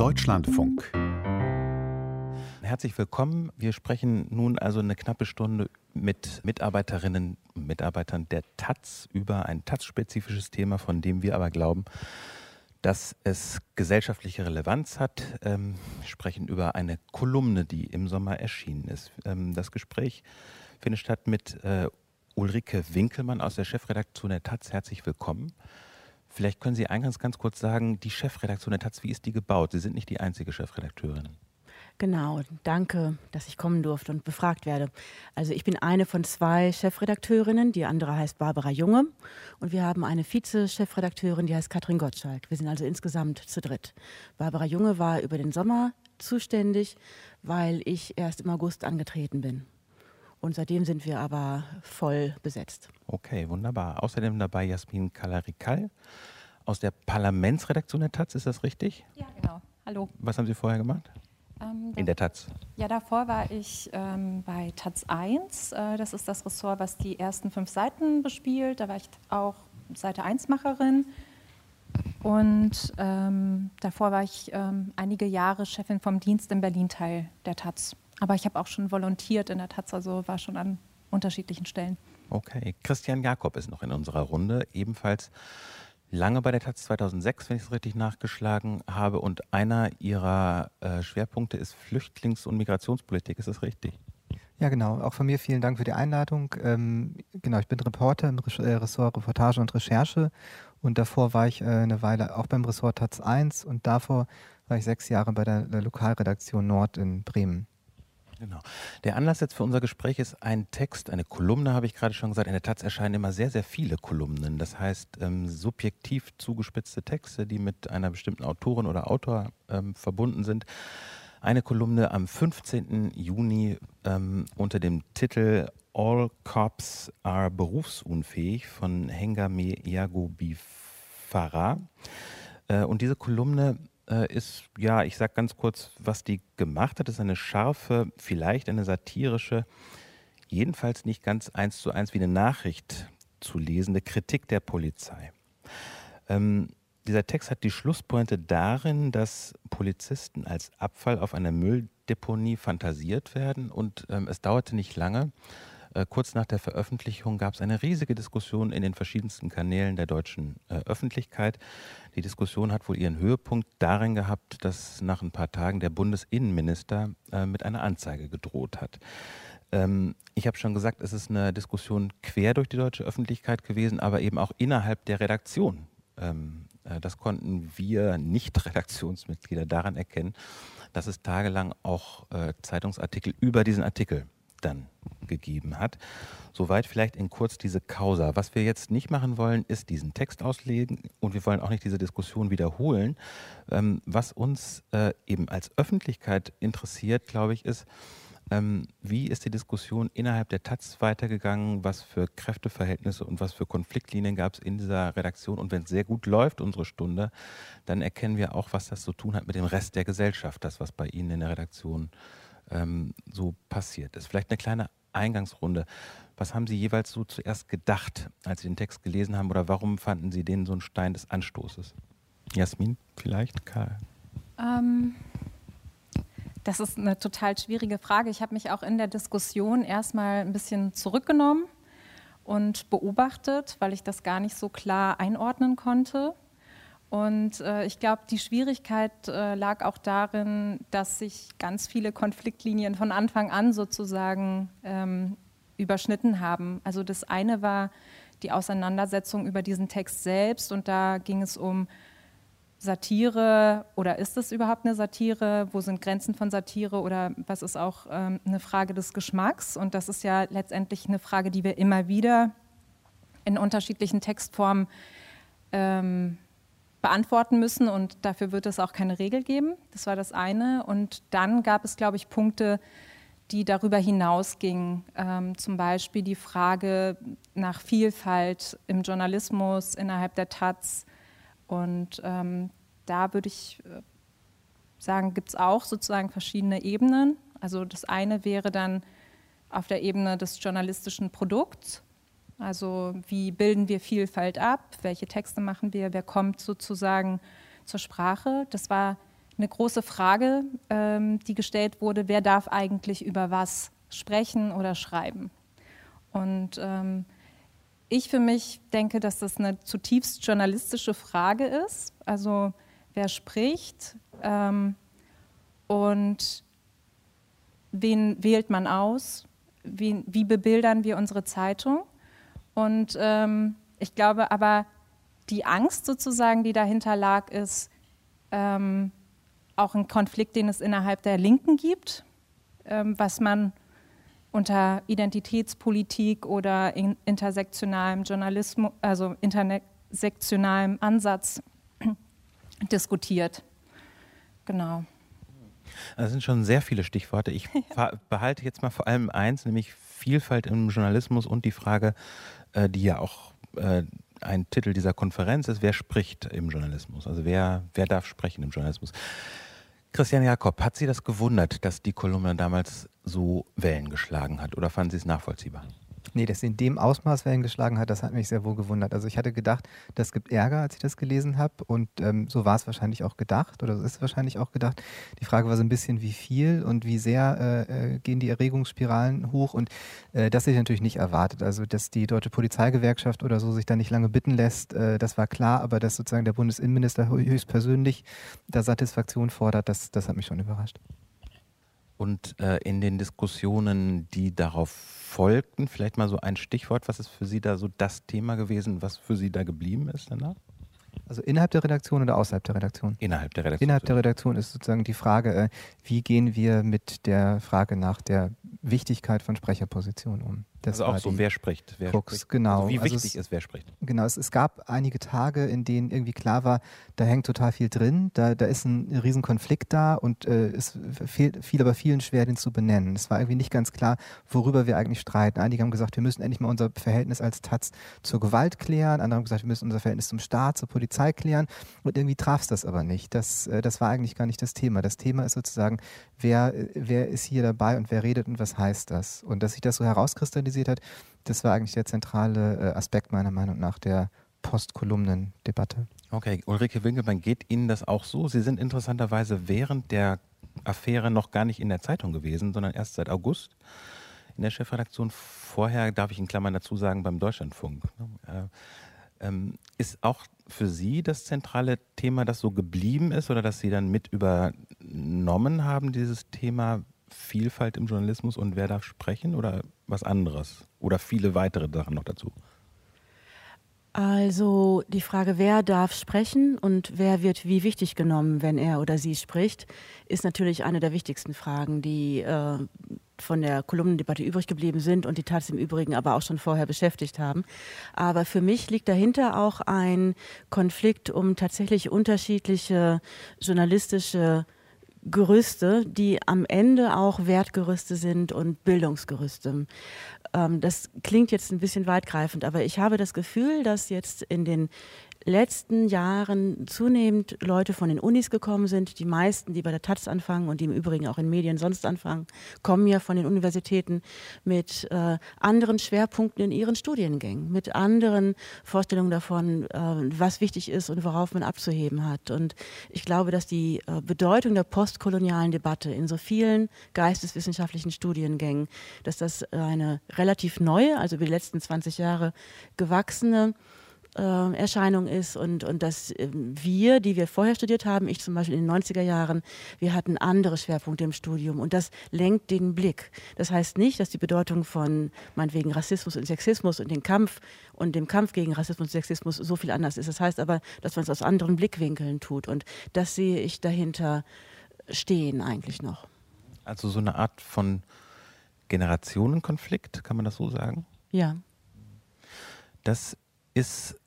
Deutschlandfunk. Herzlich willkommen. Wir sprechen nun also eine knappe Stunde mit Mitarbeiterinnen und Mitarbeitern der Taz über ein Taz-spezifisches Thema, von dem wir aber glauben, dass es gesellschaftliche Relevanz hat. Ähm, wir sprechen über eine Kolumne, die im Sommer erschienen ist. Ähm, das Gespräch findet statt mit äh, Ulrike Winkelmann aus der Chefredaktion der Taz. Herzlich willkommen. Vielleicht können Sie eingangs ganz kurz sagen, die Chefredaktion der Taz, wie ist die gebaut? Sie sind nicht die einzige Chefredakteurin. Genau, danke, dass ich kommen durfte und befragt werde. Also ich bin eine von zwei Chefredakteurinnen, die andere heißt Barbara Junge und wir haben eine Vize-Chefredakteurin, die heißt Katrin Gottschalk. Wir sind also insgesamt zu dritt. Barbara Junge war über den Sommer zuständig, weil ich erst im August angetreten bin. Und seitdem sind wir aber voll besetzt. Okay, wunderbar. Außerdem dabei Jasmin Kalarikal aus der Parlamentsredaktion der Taz, ist das richtig? Ja, genau. Hallo. Was haben Sie vorher gemacht? Ähm, In der Taz? Ja, davor war ich ähm, bei Taz 1. Äh, das ist das Ressort, was die ersten fünf Seiten bespielt. Da war ich auch Seite 1-Macherin. Und ähm, davor war ich ähm, einige Jahre Chefin vom Dienst im Berlin-Teil der Taz. Aber ich habe auch schon volontiert in der Taz, also war schon an unterschiedlichen Stellen. Okay, Christian Jakob ist noch in unserer Runde, ebenfalls lange bei der Taz 2006, wenn ich es richtig nachgeschlagen habe. Und einer ihrer äh, Schwerpunkte ist Flüchtlings- und Migrationspolitik. Ist das richtig? Ja, genau. Auch von mir vielen Dank für die Einladung. Ähm, genau, ich bin Reporter im äh, Ressort Reportage und Recherche. Und davor war ich äh, eine Weile auch beim Ressort Taz 1 und davor war ich sechs Jahre bei der, der Lokalredaktion Nord in Bremen. Genau. Der Anlass jetzt für unser Gespräch ist ein Text, eine Kolumne, habe ich gerade schon gesagt. In der Taz erscheinen immer sehr, sehr viele Kolumnen. Das heißt, ähm, subjektiv zugespitzte Texte, die mit einer bestimmten Autorin oder Autor ähm, verbunden sind. Eine Kolumne am 15. Juni ähm, unter dem Titel All Cops are berufsunfähig von Hengame Yagobi Farah. Äh, und diese Kolumne ist, ja, ich sage ganz kurz, was die gemacht hat, ist eine scharfe, vielleicht eine satirische, jedenfalls nicht ganz eins zu eins wie eine Nachricht zu lesende Kritik der Polizei. Ähm, dieser Text hat die Schlusspointe darin, dass Polizisten als Abfall auf einer Mülldeponie fantasiert werden und ähm, es dauerte nicht lange, äh, kurz nach der Veröffentlichung gab es eine riesige Diskussion in den verschiedensten Kanälen der deutschen äh, Öffentlichkeit. Die Diskussion hat wohl ihren Höhepunkt darin gehabt, dass nach ein paar Tagen der Bundesinnenminister äh, mit einer Anzeige gedroht hat. Ähm, ich habe schon gesagt, es ist eine Diskussion quer durch die deutsche Öffentlichkeit gewesen, aber eben auch innerhalb der Redaktion. Ähm, äh, das konnten wir Nicht-Redaktionsmitglieder daran erkennen, dass es tagelang auch äh, Zeitungsartikel über diesen Artikel dann gegeben hat. Soweit vielleicht in kurz diese Causa. Was wir jetzt nicht machen wollen, ist diesen Text auslegen und wir wollen auch nicht diese Diskussion wiederholen. Ähm, was uns äh, eben als Öffentlichkeit interessiert, glaube ich, ist, ähm, wie ist die Diskussion innerhalb der Taz weitergegangen? Was für Kräfteverhältnisse und was für Konfliktlinien gab es in dieser Redaktion? Und wenn es sehr gut läuft, unsere Stunde, dann erkennen wir auch, was das zu tun hat mit dem Rest der Gesellschaft, das, was bei Ihnen in der Redaktion äh, ähm, so passiert ist. Vielleicht eine kleine Eingangsrunde. Was haben Sie jeweils so zuerst gedacht, als Sie den Text gelesen haben oder warum fanden Sie den so ein Stein des Anstoßes? Jasmin, vielleicht? Karl? Ähm, das ist eine total schwierige Frage. Ich habe mich auch in der Diskussion erstmal ein bisschen zurückgenommen und beobachtet, weil ich das gar nicht so klar einordnen konnte. Und äh, ich glaube, die Schwierigkeit äh, lag auch darin, dass sich ganz viele Konfliktlinien von Anfang an sozusagen ähm, überschnitten haben. Also das eine war die Auseinandersetzung über diesen Text selbst und da ging es um Satire oder ist es überhaupt eine Satire? Wo sind Grenzen von Satire oder was ist auch ähm, eine Frage des Geschmacks? Und das ist ja letztendlich eine Frage, die wir immer wieder in unterschiedlichen Textformen ähm, beantworten müssen und dafür wird es auch keine Regel geben. Das war das eine. Und dann gab es, glaube ich, Punkte, die darüber hinausgingen. Ähm, zum Beispiel die Frage nach Vielfalt im Journalismus innerhalb der Taz. Und ähm, da würde ich äh, sagen, gibt es auch sozusagen verschiedene Ebenen. Also das eine wäre dann auf der Ebene des journalistischen Produkts also wie bilden wir Vielfalt ab? Welche Texte machen wir? Wer kommt sozusagen zur Sprache? Das war eine große Frage, ähm, die gestellt wurde, wer darf eigentlich über was sprechen oder schreiben. Und ähm, ich für mich denke, dass das eine zutiefst journalistische Frage ist. Also wer spricht ähm, und wen wählt man aus, wie, wie bebildern wir unsere Zeitung. Und ähm, ich glaube aber, die Angst sozusagen, die dahinter lag, ist ähm, auch ein Konflikt, den es innerhalb der Linken gibt, ähm, was man unter Identitätspolitik oder in intersektionalem Journalismus, also intersektionalem Ansatz diskutiert. Genau. Das sind schon sehr viele Stichworte. Ich behalte jetzt mal vor allem eins, nämlich Vielfalt im Journalismus und die Frage, äh, die ja auch äh, ein Titel dieser Konferenz ist, wer spricht im Journalismus? Also wer, wer darf sprechen im Journalismus? Christian Jakob, hat Sie das gewundert, dass die Kolumne damals so Wellen geschlagen hat oder fanden Sie es nachvollziehbar? Nee, dass sie in dem Ausmaß Wellen geschlagen hat, das hat mich sehr wohl gewundert. Also ich hatte gedacht, das gibt Ärger, als ich das gelesen habe. Und ähm, so war es wahrscheinlich auch gedacht oder so ist es wahrscheinlich auch gedacht. Die Frage war so ein bisschen, wie viel und wie sehr äh, äh gehen die Erregungsspiralen hoch. Und äh, das hätte ich natürlich nicht erwartet. Also dass die Deutsche Polizeigewerkschaft oder so sich da nicht lange bitten lässt, äh, das war klar. Aber dass sozusagen der Bundesinnenminister höchstpersönlich da Satisfaktion fordert, das, das hat mich schon überrascht. Und äh, in den Diskussionen, die darauf folgten, vielleicht mal so ein Stichwort, was ist für Sie da so das Thema gewesen, was für Sie da geblieben ist danach? Also innerhalb der Redaktion oder außerhalb der Redaktion? Innerhalb der Redaktion. Innerhalb der Redaktion ist sozusagen die Frage, äh, wie gehen wir mit der Frage nach der Wichtigkeit von Sprecherpositionen um? Das also auch so, wer spricht. Wer Krux, spricht. genau. Also wie wichtig also es, ist, wer spricht. Genau, es, es, gab einige Tage, in denen irgendwie klar war, da hängt total viel drin, da, da ist ein Riesenkonflikt da und äh, es fiel, fiel aber vielen schwer, den zu benennen. Es war irgendwie nicht ganz klar, worüber wir eigentlich streiten. Einige haben gesagt, wir müssen endlich mal unser Verhältnis als Taz zur Gewalt klären, andere haben gesagt, wir müssen unser Verhältnis zum Staat, zur Polizei klären und irgendwie traf es das aber nicht. Das, äh, das war eigentlich gar nicht das Thema. Das Thema ist sozusagen, wer, wer ist hier dabei und wer redet und was heißt das? Und dass sich das so herauskristallisiert hat, das war eigentlich der zentrale äh, Aspekt meiner Meinung nach der Postkolumnendebatte. Okay, Ulrike Winkelmann, geht Ihnen das auch so? Sie sind interessanterweise während der Affäre noch gar nicht in der Zeitung gewesen, sondern erst seit August in der Chefredaktion. Vorher, darf ich in Klammern dazu sagen, beim Deutschlandfunk. Äh, ähm, ist auch für Sie das zentrale Thema, das so geblieben ist oder dass Sie dann mit übernommen haben, dieses Thema Vielfalt im Journalismus und wer darf sprechen oder was anderes? Oder viele weitere Sachen noch dazu? Also die Frage, wer darf sprechen und wer wird wie wichtig genommen, wenn er oder sie spricht, ist natürlich eine der wichtigsten Fragen, die äh, von der Kolumnendebatte übrig geblieben sind und die Taz im Übrigen aber auch schon vorher beschäftigt haben. Aber für mich liegt dahinter auch ein Konflikt um tatsächlich unterschiedliche journalistische Gerüste, die am Ende auch Wertgerüste sind und Bildungsgerüste. Ähm, das klingt jetzt ein bisschen weitgreifend, aber ich habe das Gefühl, dass jetzt in den letzten Jahren zunehmend Leute von den Unis gekommen sind. Die meisten, die bei der Taz anfangen und die im Übrigen auch in Medien sonst anfangen, kommen ja von den Universitäten mit äh, anderen Schwerpunkten in ihren Studiengängen, mit anderen Vorstellungen davon, äh, was wichtig ist und worauf man abzuheben hat. Und ich glaube, dass die äh, Bedeutung der postkolonialen Debatte in so vielen geisteswissenschaftlichen Studiengängen, dass das eine relativ neue, also über die letzten 20 Jahre gewachsene äh, Erscheinung ist und, und dass äh, wir, die wir vorher studiert haben, ich zum Beispiel in den 90er Jahren, wir hatten andere Schwerpunkte im Studium und das lenkt den Blick. Das heißt nicht, dass die Bedeutung von meinetwegen Rassismus und Sexismus und dem Kampf und dem Kampf gegen Rassismus und Sexismus so viel anders ist. Das heißt aber, dass man es aus anderen Blickwinkeln tut und das sehe ich dahinter stehen eigentlich noch. Also so eine Art von Generationenkonflikt, kann man das so sagen? Ja. Das ist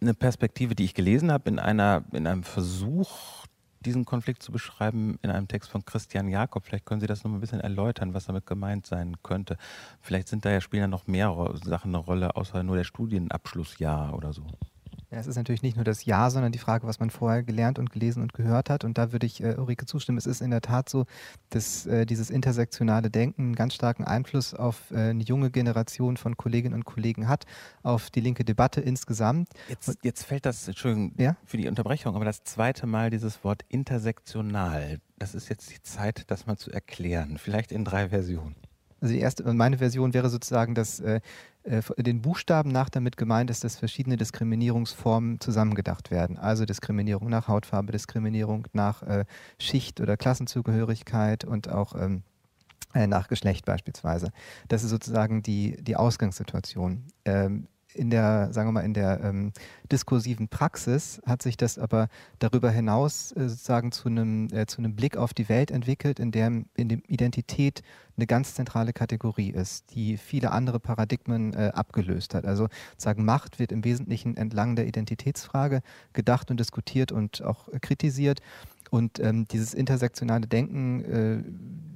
eine Perspektive, die ich gelesen habe in, einer, in einem Versuch, diesen Konflikt zu beschreiben, in einem Text von Christian Jakob. Vielleicht können Sie das noch ein bisschen erläutern, was damit gemeint sein könnte. Vielleicht sind da ja spielen ja noch mehrere Sachen eine Rolle, außer nur der Studienabschlussjahr oder so. Ja, es ist natürlich nicht nur das Ja, sondern die Frage, was man vorher gelernt und gelesen und gehört hat. Und da würde ich äh, Ulrike zustimmen. Es ist in der Tat so, dass äh, dieses intersektionale Denken einen ganz starken Einfluss auf äh, eine junge Generation von Kolleginnen und Kollegen hat, auf die linke Debatte insgesamt. Jetzt, jetzt fällt das, Entschuldigung ja? für die Unterbrechung, aber das zweite Mal dieses Wort intersektional. Das ist jetzt die Zeit, das mal zu erklären. Vielleicht in drei Versionen. Also die erste, meine Version wäre sozusagen, dass äh, äh, den Buchstaben nach damit gemeint ist, dass verschiedene Diskriminierungsformen zusammengedacht werden. Also Diskriminierung nach Hautfarbe, Diskriminierung nach äh, Schicht oder Klassenzugehörigkeit und auch ähm, äh, nach Geschlecht beispielsweise. Das ist sozusagen die, die Ausgangssituation. Ähm, in der, sagen wir mal, in der ähm, diskursiven Praxis hat sich das aber darüber hinaus äh, sozusagen zu einem, äh, zu einem Blick auf die Welt entwickelt, in dem, in dem Identität eine ganz zentrale Kategorie ist, die viele andere Paradigmen äh, abgelöst hat. Also sagen Macht wird im Wesentlichen entlang der Identitätsfrage gedacht und diskutiert und auch kritisiert. Und ähm, dieses intersektionale Denken, äh,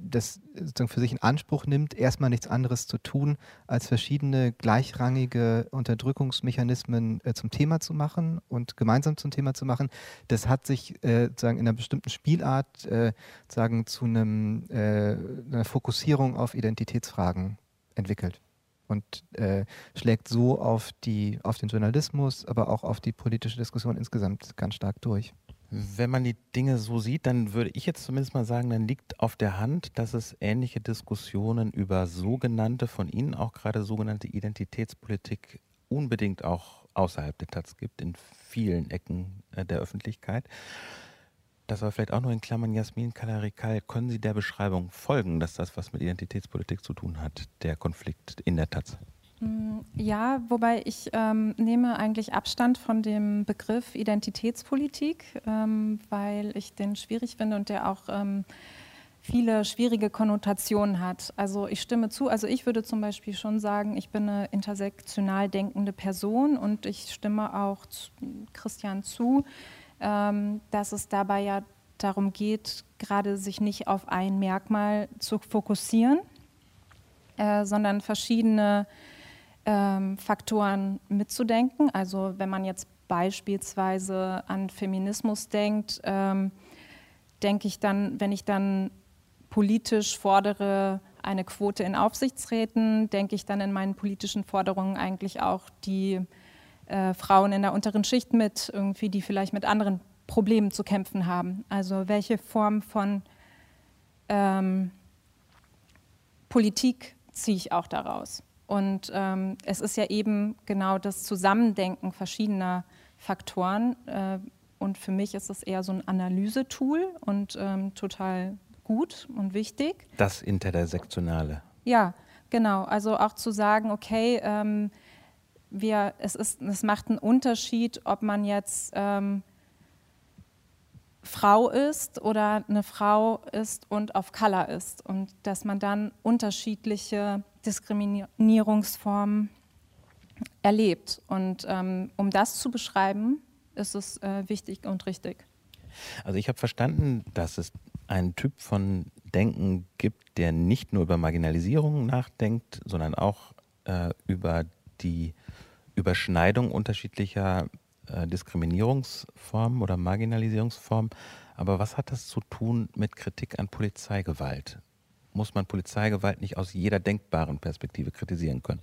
das sozusagen für sich in Anspruch nimmt, erstmal nichts anderes zu tun, als verschiedene gleichrangige Unterdrückungsmechanismen äh, zum Thema zu machen und gemeinsam zum Thema zu machen, das hat sich äh, sozusagen in einer bestimmten Spielart äh, sagen, zu einem, äh, einer Fokussierung auf Identitätsfragen entwickelt und äh, schlägt so auf, die, auf den Journalismus, aber auch auf die politische Diskussion insgesamt ganz stark durch. Wenn man die Dinge so sieht, dann würde ich jetzt zumindest mal sagen, dann liegt auf der Hand, dass es ähnliche Diskussionen über sogenannte, von Ihnen auch gerade sogenannte Identitätspolitik unbedingt auch außerhalb der Taz gibt, in vielen Ecken äh, der Öffentlichkeit. Das war vielleicht auch nur in Klammern Jasmin Kalarikal. Können Sie der Beschreibung folgen, dass das was mit Identitätspolitik zu tun hat, der Konflikt in der Taz? Mm, ja, wobei ich ähm, nehme eigentlich Abstand von dem Begriff Identitätspolitik, ähm, weil ich den schwierig finde und der auch ähm, viele schwierige Konnotationen hat. Also ich stimme zu, also ich würde zum Beispiel schon sagen, ich bin eine intersektional denkende Person und ich stimme auch zu, Christian zu, ähm, dass es dabei ja darum geht, gerade sich nicht auf ein Merkmal zu fokussieren, äh, sondern verschiedene ähm, Faktoren mitzudenken. Also wenn man jetzt beispielsweise an Feminismus denkt, ähm, denke ich dann, wenn ich dann politisch fordere eine Quote in Aufsichtsräten, denke ich dann in meinen politischen Forderungen eigentlich auch die äh, Frauen in der unteren Schicht mit, irgendwie, die vielleicht mit anderen Problemen zu kämpfen haben. Also welche Form von ähm, Politik ziehe ich auch daraus? Und ähm, es ist ja eben genau das Zusammendenken verschiedener Faktoren. Äh, und für mich ist es eher so ein Analysetool und ähm, total gut und wichtig. Das Intersektionale. Ja, genau. Also auch zu sagen, okay, ähm, wir, es, ist, es macht einen Unterschied, ob man jetzt ähm, Frau ist oder eine Frau ist und auf Color ist. Und dass man dann unterschiedliche Diskriminierungsformen erlebt. Und ähm, um das zu beschreiben, ist es äh, wichtig und richtig. Also ich habe verstanden, dass es einen Typ von Denken gibt, der nicht nur über Marginalisierung nachdenkt, sondern auch äh, über die Überschneidung unterschiedlicher äh, Diskriminierungsformen oder Marginalisierungsformen. Aber was hat das zu tun mit Kritik an Polizeigewalt? Muss man Polizeigewalt nicht aus jeder denkbaren Perspektive kritisieren können.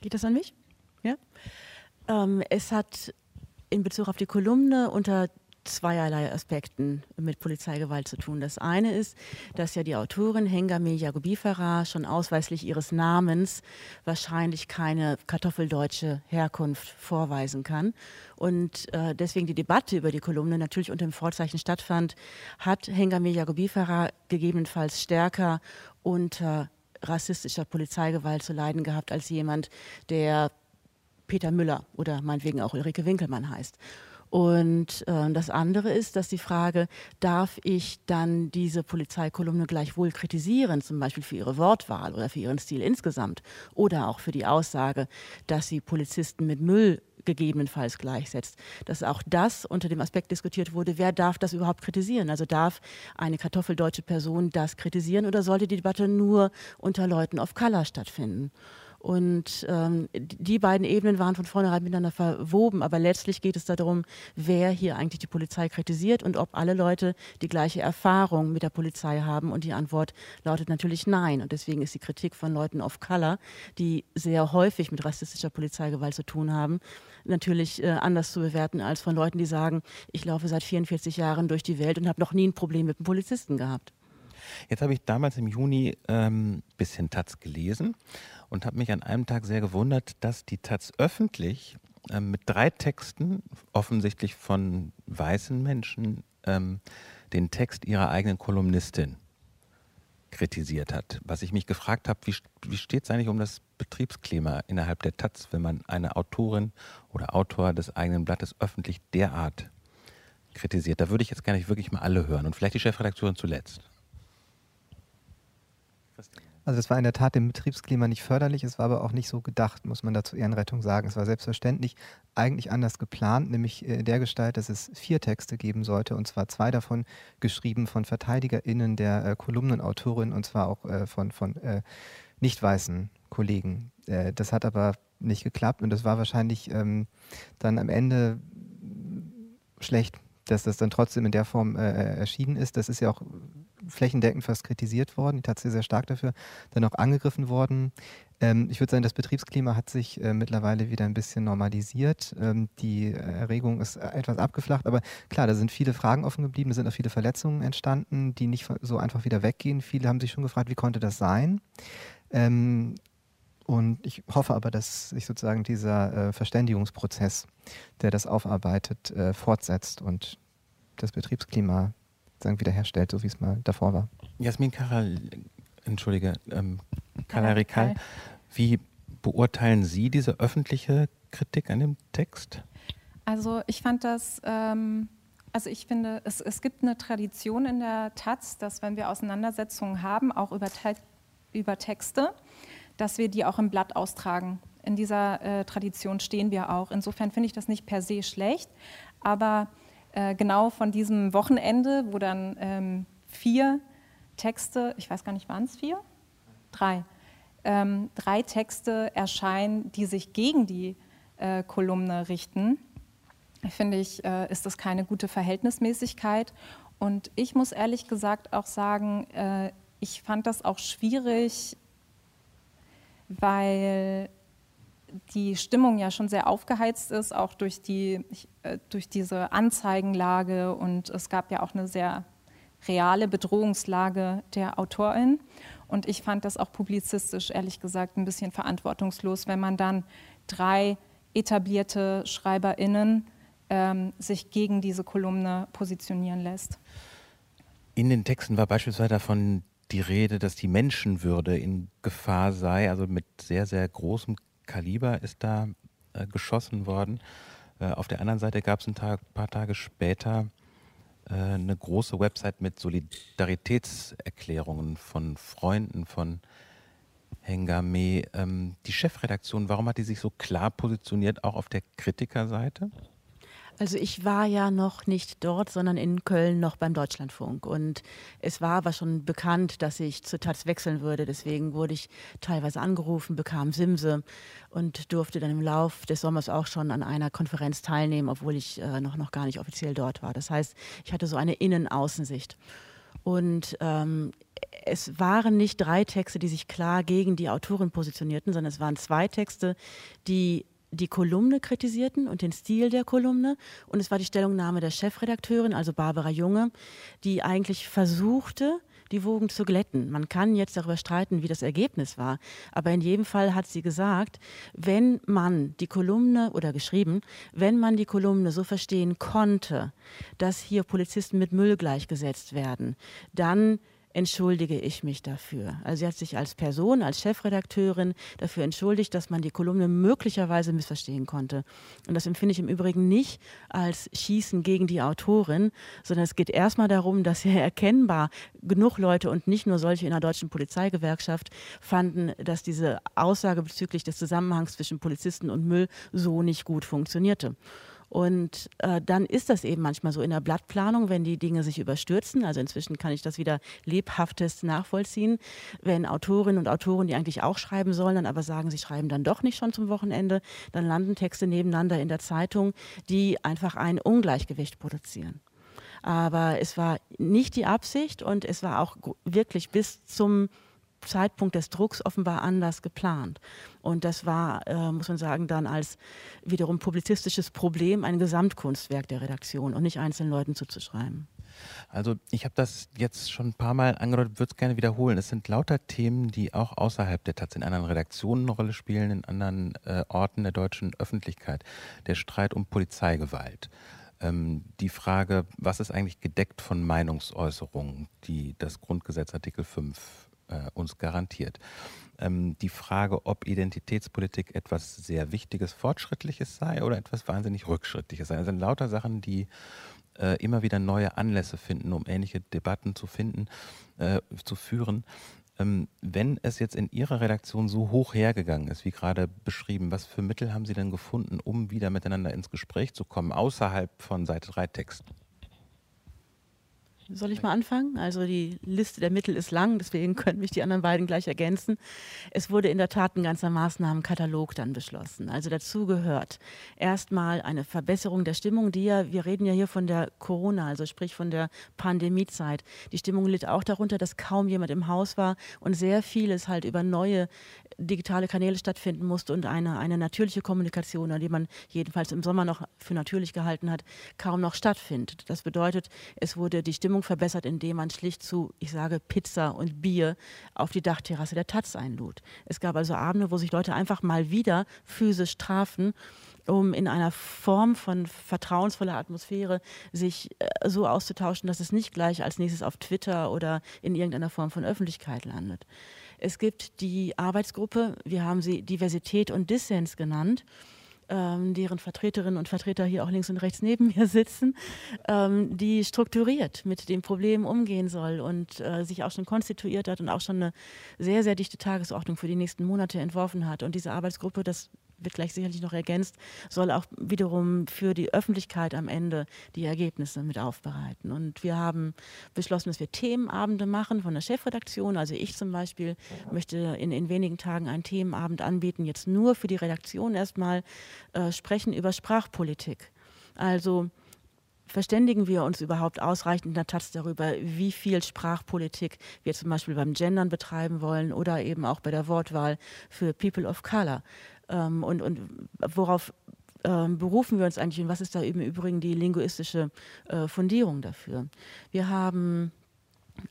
Geht das an mich? Ja. Ähm, es hat in Bezug auf die Kolumne unter zweierlei Aspekten mit Polizeigewalt zu tun. Das eine ist, dass ja die Autorin Hengame Jagobifara schon ausweislich ihres Namens wahrscheinlich keine kartoffeldeutsche Herkunft vorweisen kann. Und äh, deswegen die Debatte über die Kolumne natürlich unter dem Vorzeichen stattfand, hat Hengame Jagobifara gegebenenfalls stärker unter rassistischer Polizeigewalt zu leiden gehabt als jemand, der Peter Müller oder meinetwegen auch Ulrike Winkelmann heißt. Und äh, das andere ist, dass die Frage, darf ich dann diese Polizeikolumne gleichwohl kritisieren, zum Beispiel für ihre Wortwahl oder für ihren Stil insgesamt oder auch für die Aussage, dass sie Polizisten mit Müll gegebenenfalls gleichsetzt. Dass auch das unter dem Aspekt diskutiert wurde, wer darf das überhaupt kritisieren? Also darf eine kartoffeldeutsche Person das kritisieren oder sollte die Debatte nur unter Leuten of Color stattfinden? Und ähm, die beiden Ebenen waren von vornherein miteinander verwoben, aber letztlich geht es darum, wer hier eigentlich die Polizei kritisiert und ob alle Leute die gleiche Erfahrung mit der Polizei haben. Und die Antwort lautet natürlich nein. Und deswegen ist die Kritik von Leuten of Color, die sehr häufig mit rassistischer Polizeigewalt zu tun haben, natürlich äh, anders zu bewerten als von Leuten, die sagen, ich laufe seit 44 Jahren durch die Welt und habe noch nie ein Problem mit einem Polizisten gehabt. Jetzt habe ich damals im Juni ähm, bisschen Taz gelesen und habe mich an einem Tag sehr gewundert, dass die Taz öffentlich ähm, mit drei Texten, offensichtlich von weißen Menschen, ähm, den Text ihrer eigenen Kolumnistin kritisiert hat. Was ich mich gefragt habe, wie, wie steht es eigentlich um das Betriebsklima innerhalb der Taz, wenn man eine Autorin oder Autor des eigenen Blattes öffentlich derart kritisiert? Da würde ich jetzt gar nicht wirklich mal alle hören und vielleicht die Chefredakteurin zuletzt. Also es war in der Tat dem Betriebsklima nicht förderlich, es war aber auch nicht so gedacht, muss man da zur Ehrenrettung sagen. Es war selbstverständlich eigentlich anders geplant, nämlich in der Gestalt, dass es vier Texte geben sollte, und zwar zwei davon geschrieben von VerteidigerInnen der äh, Kolumnenautorin und zwar auch äh, von, von äh, nicht weißen Kollegen. Äh, das hat aber nicht geklappt und das war wahrscheinlich ähm, dann am Ende schlecht, dass das dann trotzdem in der Form äh, erschienen ist. Das ist ja auch flächendeckend fast kritisiert worden, die tatsächlich sehr stark dafür, dann auch angegriffen worden. Ähm, ich würde sagen, das Betriebsklima hat sich äh, mittlerweile wieder ein bisschen normalisiert. Ähm, die Erregung ist äh, etwas abgeflacht, aber klar, da sind viele Fragen offen geblieben, da sind auch viele Verletzungen entstanden, die nicht so einfach wieder weggehen. Viele haben sich schon gefragt, wie konnte das sein? Ähm, und ich hoffe aber, dass sich sozusagen dieser äh, Verständigungsprozess, der das aufarbeitet, äh, fortsetzt und das Betriebsklima sagen, wiederherstellt, so wie es mal davor war. Jasmin Karal, entschuldige, ähm, Kalarikal, wie beurteilen Sie diese öffentliche Kritik an dem Text? Also ich fand das, ähm, also ich finde, es, es gibt eine Tradition in der Taz, dass wenn wir Auseinandersetzungen haben, auch über, über Texte, dass wir die auch im Blatt austragen. In dieser äh, Tradition stehen wir auch. Insofern finde ich das nicht per se schlecht, aber äh, genau von diesem Wochenende, wo dann ähm, vier Texte, ich weiß gar nicht, waren es vier? Drei. Ähm, drei Texte erscheinen, die sich gegen die äh, Kolumne richten. Finde ich, äh, ist das keine gute Verhältnismäßigkeit. Und ich muss ehrlich gesagt auch sagen, äh, ich fand das auch schwierig, weil die Stimmung ja schon sehr aufgeheizt ist, auch durch, die, äh, durch diese Anzeigenlage und es gab ja auch eine sehr reale Bedrohungslage der Autorin. Und ich fand das auch publizistisch, ehrlich gesagt, ein bisschen verantwortungslos, wenn man dann drei etablierte SchreiberInnen ähm, sich gegen diese Kolumne positionieren lässt. In den Texten war beispielsweise davon die Rede, dass die Menschenwürde in Gefahr sei, also mit sehr, sehr großem Kaliber ist da äh, geschossen worden. Äh, auf der anderen Seite gab es ein Tag, paar Tage später äh, eine große Website mit Solidaritätserklärungen von Freunden von Hengame. Ähm, die Chefredaktion, warum hat die sich so klar positioniert, auch auf der Kritikerseite? Also ich war ja noch nicht dort, sondern in Köln noch beim Deutschlandfunk. Und es war aber schon bekannt, dass ich zur Taz wechseln würde. Deswegen wurde ich teilweise angerufen, bekam Simse und durfte dann im Lauf des Sommers auch schon an einer Konferenz teilnehmen, obwohl ich äh, noch, noch gar nicht offiziell dort war. Das heißt, ich hatte so eine Innen-Außensicht. Und ähm, es waren nicht drei Texte, die sich klar gegen die Autorin positionierten, sondern es waren zwei Texte, die die Kolumne kritisierten und den Stil der Kolumne. Und es war die Stellungnahme der Chefredakteurin, also Barbara Junge, die eigentlich versuchte, die Wogen zu glätten. Man kann jetzt darüber streiten, wie das Ergebnis war, aber in jedem Fall hat sie gesagt, wenn man die Kolumne oder geschrieben, wenn man die Kolumne so verstehen konnte, dass hier Polizisten mit Müll gleichgesetzt werden, dann entschuldige ich mich dafür. Also sie hat sich als Person, als Chefredakteurin dafür entschuldigt, dass man die Kolumne möglicherweise missverstehen konnte. Und das empfinde ich im Übrigen nicht als Schießen gegen die Autorin, sondern es geht erstmal darum, dass ja erkennbar genug Leute und nicht nur solche in der deutschen Polizeigewerkschaft fanden, dass diese Aussage bezüglich des Zusammenhangs zwischen Polizisten und Müll so nicht gut funktionierte. Und äh, dann ist das eben manchmal so in der Blattplanung, wenn die Dinge sich überstürzen. Also inzwischen kann ich das wieder lebhaftest nachvollziehen. Wenn Autorinnen und Autoren, die eigentlich auch schreiben sollen, dann aber sagen, sie schreiben dann doch nicht schon zum Wochenende, dann landen Texte nebeneinander in der Zeitung, die einfach ein Ungleichgewicht produzieren. Aber es war nicht die Absicht und es war auch wirklich bis zum Zeitpunkt des Drucks offenbar anders geplant. Und das war, äh, muss man sagen, dann als wiederum publizistisches Problem ein Gesamtkunstwerk der Redaktion und nicht einzelnen Leuten zuzuschreiben. Also ich habe das jetzt schon ein paar Mal angedeutet, würde es gerne wiederholen. Es sind lauter Themen, die auch außerhalb der Taz in anderen Redaktionen eine Rolle spielen, in anderen äh, Orten der deutschen Öffentlichkeit. Der Streit um Polizeigewalt. Ähm, die Frage, was ist eigentlich gedeckt von Meinungsäußerungen, die das Grundgesetz Artikel 5 äh, uns garantiert. Ähm, die Frage, ob Identitätspolitik etwas sehr Wichtiges, Fortschrittliches sei oder etwas wahnsinnig Rückschrittliches sei. Das sind lauter Sachen, die äh, immer wieder neue Anlässe finden, um ähnliche Debatten zu finden, äh, zu führen. Ähm, wenn es jetzt in Ihrer Redaktion so hoch hergegangen ist, wie gerade beschrieben, was für Mittel haben Sie denn gefunden, um wieder miteinander ins Gespräch zu kommen, außerhalb von Seite 3 Text? Soll ich mal anfangen? Also die Liste der Mittel ist lang, deswegen können mich die anderen beiden gleich ergänzen. Es wurde in der Tat ein ganzer Maßnahmenkatalog dann beschlossen. Also dazu gehört erstmal eine Verbesserung der Stimmung, die ja, wir reden ja hier von der Corona, also sprich von der Pandemiezeit. Die Stimmung litt auch darunter, dass kaum jemand im Haus war und sehr vieles halt über neue digitale Kanäle stattfinden musste und eine, eine natürliche Kommunikation, die man jedenfalls im Sommer noch für natürlich gehalten hat, kaum noch stattfindet. Das bedeutet, es wurde die Stimmung verbessert, indem man schlicht zu, ich sage, Pizza und Bier auf die Dachterrasse der Taz einlud. Es gab also Abende, wo sich Leute einfach mal wieder physisch trafen um in einer Form von vertrauensvoller Atmosphäre sich äh, so auszutauschen, dass es nicht gleich als nächstes auf Twitter oder in irgendeiner Form von Öffentlichkeit landet. Es gibt die Arbeitsgruppe, wir haben sie Diversität und Dissens genannt. Ähm, deren Vertreterinnen und Vertreter hier auch links und rechts neben mir sitzen, ähm, die strukturiert mit dem Problem umgehen soll und äh, sich auch schon konstituiert hat und auch schon eine sehr, sehr dichte Tagesordnung für die nächsten Monate entworfen hat. Und diese Arbeitsgruppe, das wird gleich sicherlich noch ergänzt, soll auch wiederum für die Öffentlichkeit am Ende die Ergebnisse mit aufbereiten. Und wir haben beschlossen, dass wir Themenabende machen von der Chefredaktion. Also ich zum Beispiel möchte in, in wenigen Tagen einen Themenabend anbieten, jetzt nur für die Redaktion erstmal äh, sprechen über Sprachpolitik. Also verständigen wir uns überhaupt ausreichend in der Taz darüber, wie viel Sprachpolitik wir zum Beispiel beim Gendern betreiben wollen oder eben auch bei der Wortwahl für People of Color ähm, und, und worauf ähm, berufen wir uns eigentlich und was ist da im Übrigen die linguistische äh, Fundierung dafür? Wir haben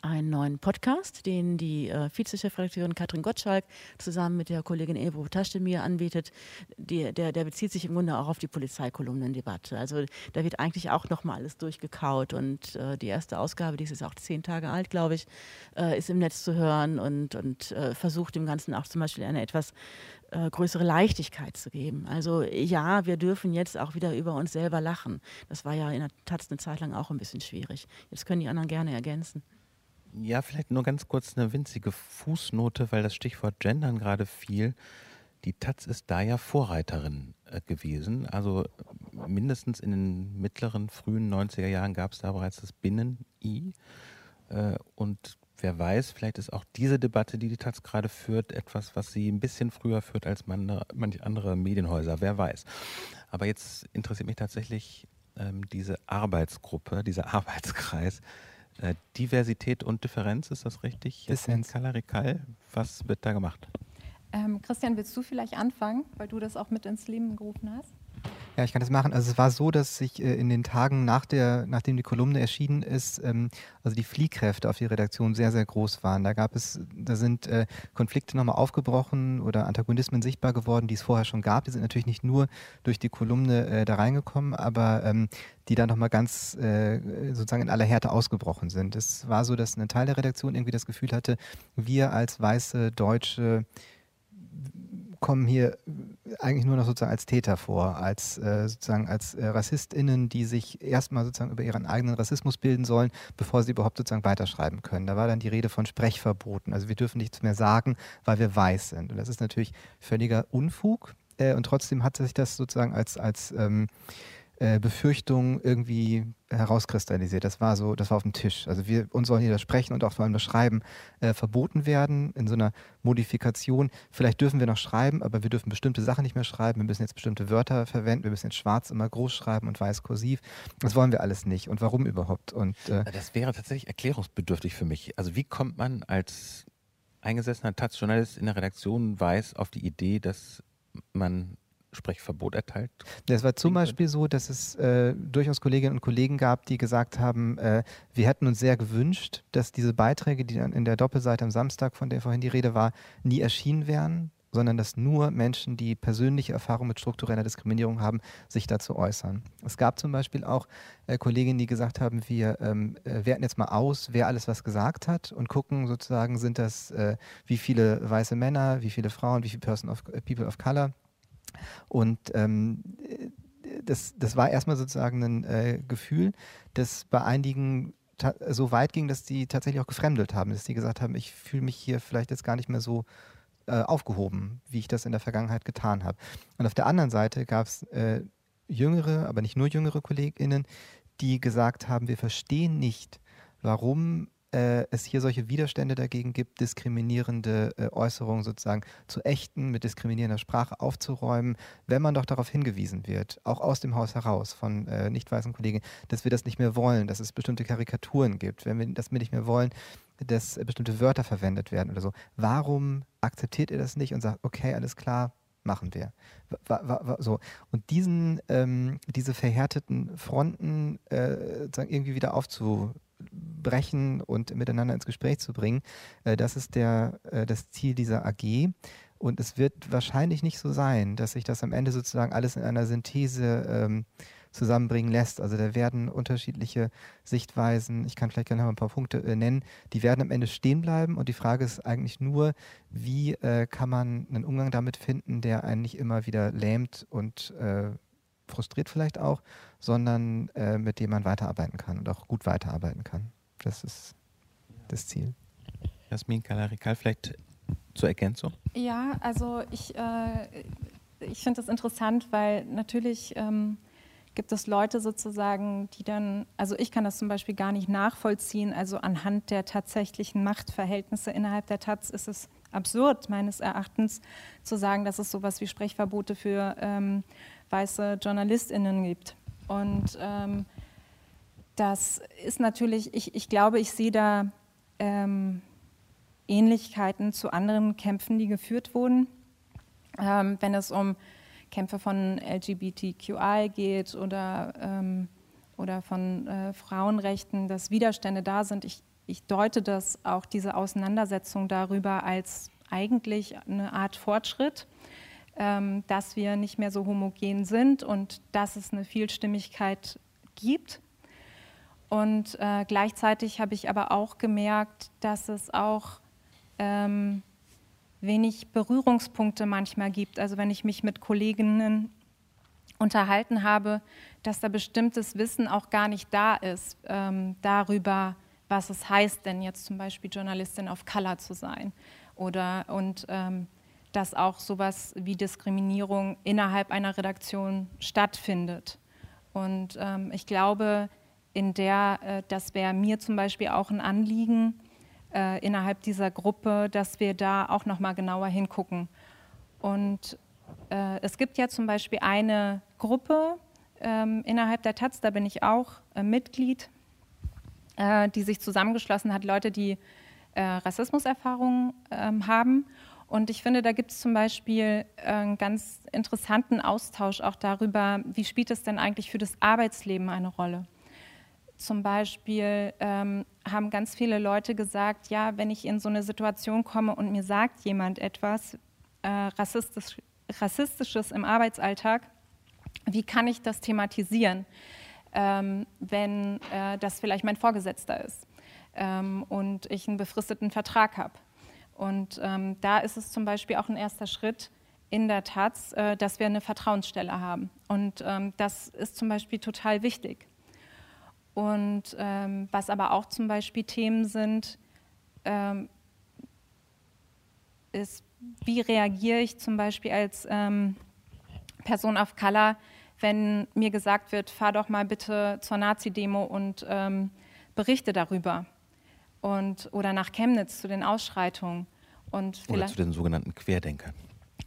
einen neuen Podcast, den die äh, Vizechefredakteurin Katrin Gottschalk zusammen mit der Kollegin Ebro Taschtemir anbietet. Die, der, der bezieht sich im Grunde auch auf die Polizeikolumnendebatte. Also da wird eigentlich auch nochmal alles durchgekaut und äh, die erste Ausgabe, die ist auch zehn Tage alt, glaube ich, äh, ist im Netz zu hören und, und äh, versucht dem Ganzen auch zum Beispiel eine etwas äh, größere Leichtigkeit zu geben. Also ja, wir dürfen jetzt auch wieder über uns selber lachen. Das war ja in der Taz eine Zeit lang auch ein bisschen schwierig. Jetzt können die anderen gerne ergänzen. Ja, vielleicht nur ganz kurz eine winzige Fußnote, weil das Stichwort Gendern gerade fiel. Die Taz ist da ja Vorreiterin äh, gewesen. Also mindestens in den mittleren, frühen 90er Jahren gab es da bereits das Binnen-I. Äh, und wer weiß, vielleicht ist auch diese Debatte, die die Taz gerade führt, etwas, was sie ein bisschen früher führt als manche andere Medienhäuser. Wer weiß. Aber jetzt interessiert mich tatsächlich ähm, diese Arbeitsgruppe, dieser Arbeitskreis äh, Diversität und Differenz, ist das richtig? Dissens. Kalarikal, was wird da gemacht? Ähm, Christian, willst du vielleicht anfangen, weil du das auch mit ins Leben gerufen hast? Ja, ich kann das machen. Also es war so, dass sich äh, in den Tagen nach der, nachdem die Kolumne erschienen ist, ähm, also die Fliehkräfte auf die Redaktion sehr, sehr groß waren. Da gab es, da sind äh, Konflikte nochmal aufgebrochen oder Antagonismen sichtbar geworden, die es vorher schon gab. Die sind natürlich nicht nur durch die Kolumne äh, da reingekommen, aber ähm, die dann nochmal ganz äh, sozusagen in aller Härte ausgebrochen sind. Es war so, dass ein Teil der Redaktion irgendwie das Gefühl hatte, wir als weiße Deutsche kommen hier eigentlich nur noch sozusagen als Täter vor, als äh, sozusagen als äh, RassistInnen, die sich erstmal sozusagen über ihren eigenen Rassismus bilden sollen, bevor sie überhaupt sozusagen weiterschreiben können. Da war dann die Rede von Sprechverboten. Also wir dürfen nichts mehr sagen, weil wir weiß sind. Und das ist natürlich völliger Unfug. Äh, und trotzdem hat sich das sozusagen als, als ähm, äh, Befürchtung irgendwie herauskristallisiert. Das war so, das war auf dem Tisch. Also wir uns sollen hier das Sprechen und auch vor allem das Schreiben äh, verboten werden in so einer Modifikation. Vielleicht dürfen wir noch schreiben, aber wir dürfen bestimmte Sachen nicht mehr schreiben. Wir müssen jetzt bestimmte Wörter verwenden. Wir müssen jetzt schwarz immer groß schreiben und weiß kursiv. Das wollen wir alles nicht. Und warum überhaupt? Und äh das wäre tatsächlich erklärungsbedürftig für mich. Also wie kommt man als eingesessener Taz-Journalist in der Redaktion weiß auf die Idee, dass man Sprechverbot erteilt? Es war zum Beispiel so, dass es äh, durchaus Kolleginnen und Kollegen gab, die gesagt haben, äh, wir hätten uns sehr gewünscht, dass diese Beiträge, die dann in der Doppelseite am Samstag, von der vorhin die Rede war, nie erschienen wären, sondern dass nur Menschen, die persönliche Erfahrung mit struktureller Diskriminierung haben, sich dazu äußern. Es gab zum Beispiel auch äh, Kolleginnen, die gesagt haben, wir ähm, äh, werten jetzt mal aus, wer alles was gesagt hat und gucken sozusagen, sind das äh, wie viele weiße Männer, wie viele Frauen, wie viele Person of, äh, People of Color und ähm, das, das war erstmal sozusagen ein äh, Gefühl, das bei einigen so weit ging, dass die tatsächlich auch gefremdelt haben, dass die gesagt haben, ich fühle mich hier vielleicht jetzt gar nicht mehr so äh, aufgehoben, wie ich das in der Vergangenheit getan habe. Und auf der anderen Seite gab es äh, jüngere, aber nicht nur jüngere KollegInnen, die gesagt haben, wir verstehen nicht, warum äh, es hier solche Widerstände dagegen gibt, diskriminierende äh, Äußerungen sozusagen zu echten, mit diskriminierender Sprache aufzuräumen, wenn man doch darauf hingewiesen wird, auch aus dem Haus heraus von äh, nicht weißen Kollegen, dass wir das nicht mehr wollen, dass es bestimmte Karikaturen gibt, wenn wir das nicht mehr wollen, dass bestimmte Wörter verwendet werden oder so. Warum akzeptiert ihr das nicht und sagt, okay, alles klar, machen wir. So. Und diesen, ähm, diese verhärteten Fronten äh, irgendwie wieder aufzu, brechen und miteinander ins Gespräch zu bringen. Äh, das ist der, äh, das Ziel dieser AG. Und es wird wahrscheinlich nicht so sein, dass sich das am Ende sozusagen alles in einer Synthese ähm, zusammenbringen lässt. Also da werden unterschiedliche Sichtweisen, ich kann vielleicht gerne noch ein paar Punkte äh, nennen, die werden am Ende stehen bleiben. Und die Frage ist eigentlich nur, wie äh, kann man einen Umgang damit finden, der einen nicht immer wieder lähmt und äh, frustriert vielleicht auch, sondern äh, mit dem man weiterarbeiten kann und auch gut weiterarbeiten kann. Das ist das Ziel. Jasmin Kalarikal, vielleicht zur Ergänzung? Ja, also ich, äh, ich finde das interessant, weil natürlich ähm, gibt es Leute sozusagen, die dann, also ich kann das zum Beispiel gar nicht nachvollziehen, also anhand der tatsächlichen Machtverhältnisse innerhalb der Taz ist es absurd meines Erachtens zu sagen, dass es sowas wie Sprechverbote für ähm, weiße JournalistInnen gibt. Und ähm, das ist natürlich, ich, ich glaube, ich sehe da ähm, Ähnlichkeiten zu anderen Kämpfen, die geführt wurden. Ähm, wenn es um Kämpfe von LGBTQI geht oder, ähm, oder von äh, Frauenrechten, dass Widerstände da sind. Ich, ich deute das auch, diese Auseinandersetzung darüber, als eigentlich eine Art Fortschritt dass wir nicht mehr so homogen sind und dass es eine Vielstimmigkeit gibt. Und äh, gleichzeitig habe ich aber auch gemerkt, dass es auch ähm, wenig Berührungspunkte manchmal gibt. Also wenn ich mich mit Kolleginnen unterhalten habe, dass da bestimmtes Wissen auch gar nicht da ist ähm, darüber, was es heißt, denn jetzt zum Beispiel Journalistin of Color zu sein. Oder und ähm, dass auch sowas wie Diskriminierung innerhalb einer Redaktion stattfindet. Und ähm, ich glaube, in der, äh, das wäre mir zum Beispiel auch ein Anliegen äh, innerhalb dieser Gruppe, dass wir da auch noch mal genauer hingucken. Und äh, es gibt ja zum Beispiel eine Gruppe ähm, innerhalb der Taz, da bin ich auch äh, Mitglied, äh, die sich zusammengeschlossen hat, Leute, die äh, Rassismuserfahrungen ähm, haben und ich finde, da gibt es zum Beispiel äh, einen ganz interessanten Austausch auch darüber, wie spielt es denn eigentlich für das Arbeitsleben eine Rolle. Zum Beispiel ähm, haben ganz viele Leute gesagt, ja, wenn ich in so eine Situation komme und mir sagt jemand etwas äh, rassistisch, Rassistisches im Arbeitsalltag, wie kann ich das thematisieren, ähm, wenn äh, das vielleicht mein Vorgesetzter ist ähm, und ich einen befristeten Vertrag habe? Und ähm, da ist es zum Beispiel auch ein erster Schritt in der Taz, äh, dass wir eine Vertrauensstelle haben. Und ähm, das ist zum Beispiel total wichtig. Und ähm, was aber auch zum Beispiel Themen sind, ähm, ist, wie reagiere ich zum Beispiel als ähm, Person of Color, wenn mir gesagt wird, fahr doch mal bitte zur Nazi-Demo und ähm, berichte darüber. Und, oder nach Chemnitz zu den Ausschreitungen. Und oder zu den sogenannten Querdenkern.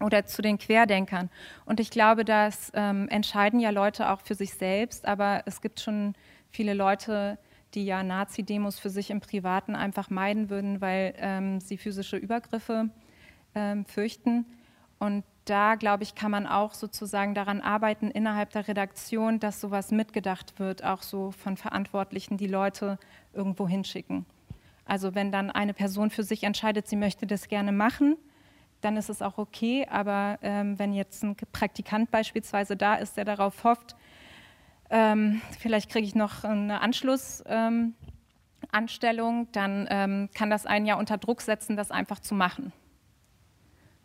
Oder zu den Querdenkern. Und ich glaube, das ähm, entscheiden ja Leute auch für sich selbst, aber es gibt schon viele Leute, die ja Nazi-Demos für sich im Privaten einfach meiden würden, weil ähm, sie physische Übergriffe ähm, fürchten. Und da, glaube ich, kann man auch sozusagen daran arbeiten, innerhalb der Redaktion, dass sowas mitgedacht wird, auch so von Verantwortlichen, die Leute irgendwo hinschicken. Also wenn dann eine Person für sich entscheidet, sie möchte das gerne machen, dann ist es auch okay. Aber ähm, wenn jetzt ein Praktikant beispielsweise da ist, der darauf hofft, ähm, vielleicht kriege ich noch eine Anschlussanstellung, ähm, dann ähm, kann das einen ja unter Druck setzen, das einfach zu machen.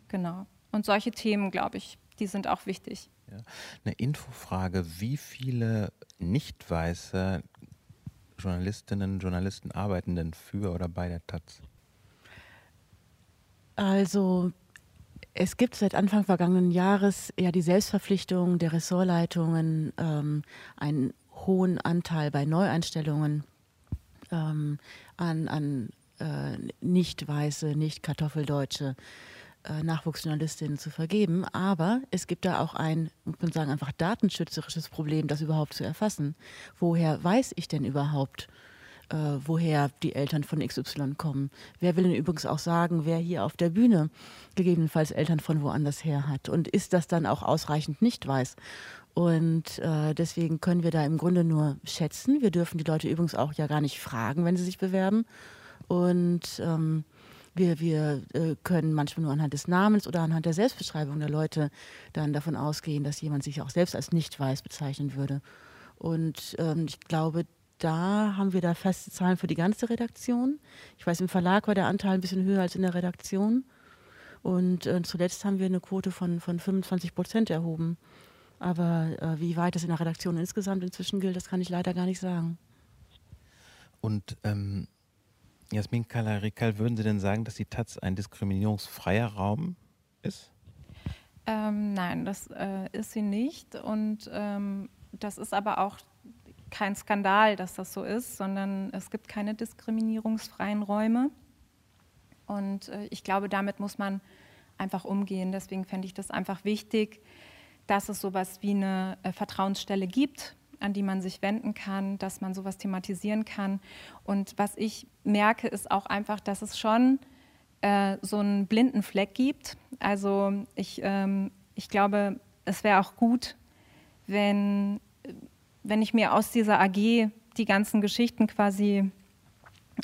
Genau. Und solche Themen, glaube ich, die sind auch wichtig. Ja. Eine Infofrage, wie viele nicht weiße Journalistinnen Journalisten arbeiten denn für oder bei der Taz? Also es gibt seit Anfang vergangenen Jahres ja die Selbstverpflichtung der Ressortleitungen, ähm, einen hohen Anteil bei Neueinstellungen ähm, an, an äh, nicht weiße, nicht kartoffeldeutsche Nachwuchsjournalistinnen zu vergeben. Aber es gibt da auch ein, muss man sagen, einfach datenschützerisches Problem, das überhaupt zu erfassen. Woher weiß ich denn überhaupt, äh, woher die Eltern von XY kommen. Wer will denn übrigens auch sagen, wer hier auf der Bühne gegebenenfalls Eltern von woanders her hat? Und ist das dann auch ausreichend nicht weiß? Und äh, deswegen können wir da im Grunde nur schätzen. Wir dürfen die Leute übrigens auch ja gar nicht fragen, wenn sie sich bewerben. Und ähm, wir, wir äh, können manchmal nur anhand des Namens oder anhand der Selbstbeschreibung der Leute dann davon ausgehen, dass jemand sich auch selbst als nicht weiß bezeichnen würde. Und ähm, ich glaube, da haben wir da feste Zahlen für die ganze Redaktion. Ich weiß, im Verlag war der Anteil ein bisschen höher als in der Redaktion. Und äh, zuletzt haben wir eine Quote von, von 25 Prozent erhoben. Aber äh, wie weit das in der Redaktion insgesamt inzwischen gilt, das kann ich leider gar nicht sagen. Und ähm, Jasmin Kalarikal, würden Sie denn sagen, dass die Taz ein diskriminierungsfreier Raum ist? Ähm, nein, das äh, ist sie nicht. Und ähm, das ist aber auch kein Skandal, dass das so ist, sondern es gibt keine diskriminierungsfreien Räume. Und äh, ich glaube, damit muss man einfach umgehen. Deswegen fände ich das einfach wichtig, dass es sowas wie eine äh, Vertrauensstelle gibt, an die man sich wenden kann, dass man sowas thematisieren kann. Und was ich merke, ist auch einfach, dass es schon äh, so einen blinden Fleck gibt. Also ich, ähm, ich glaube, es wäre auch gut, wenn wenn ich mir aus dieser AG die ganzen Geschichten quasi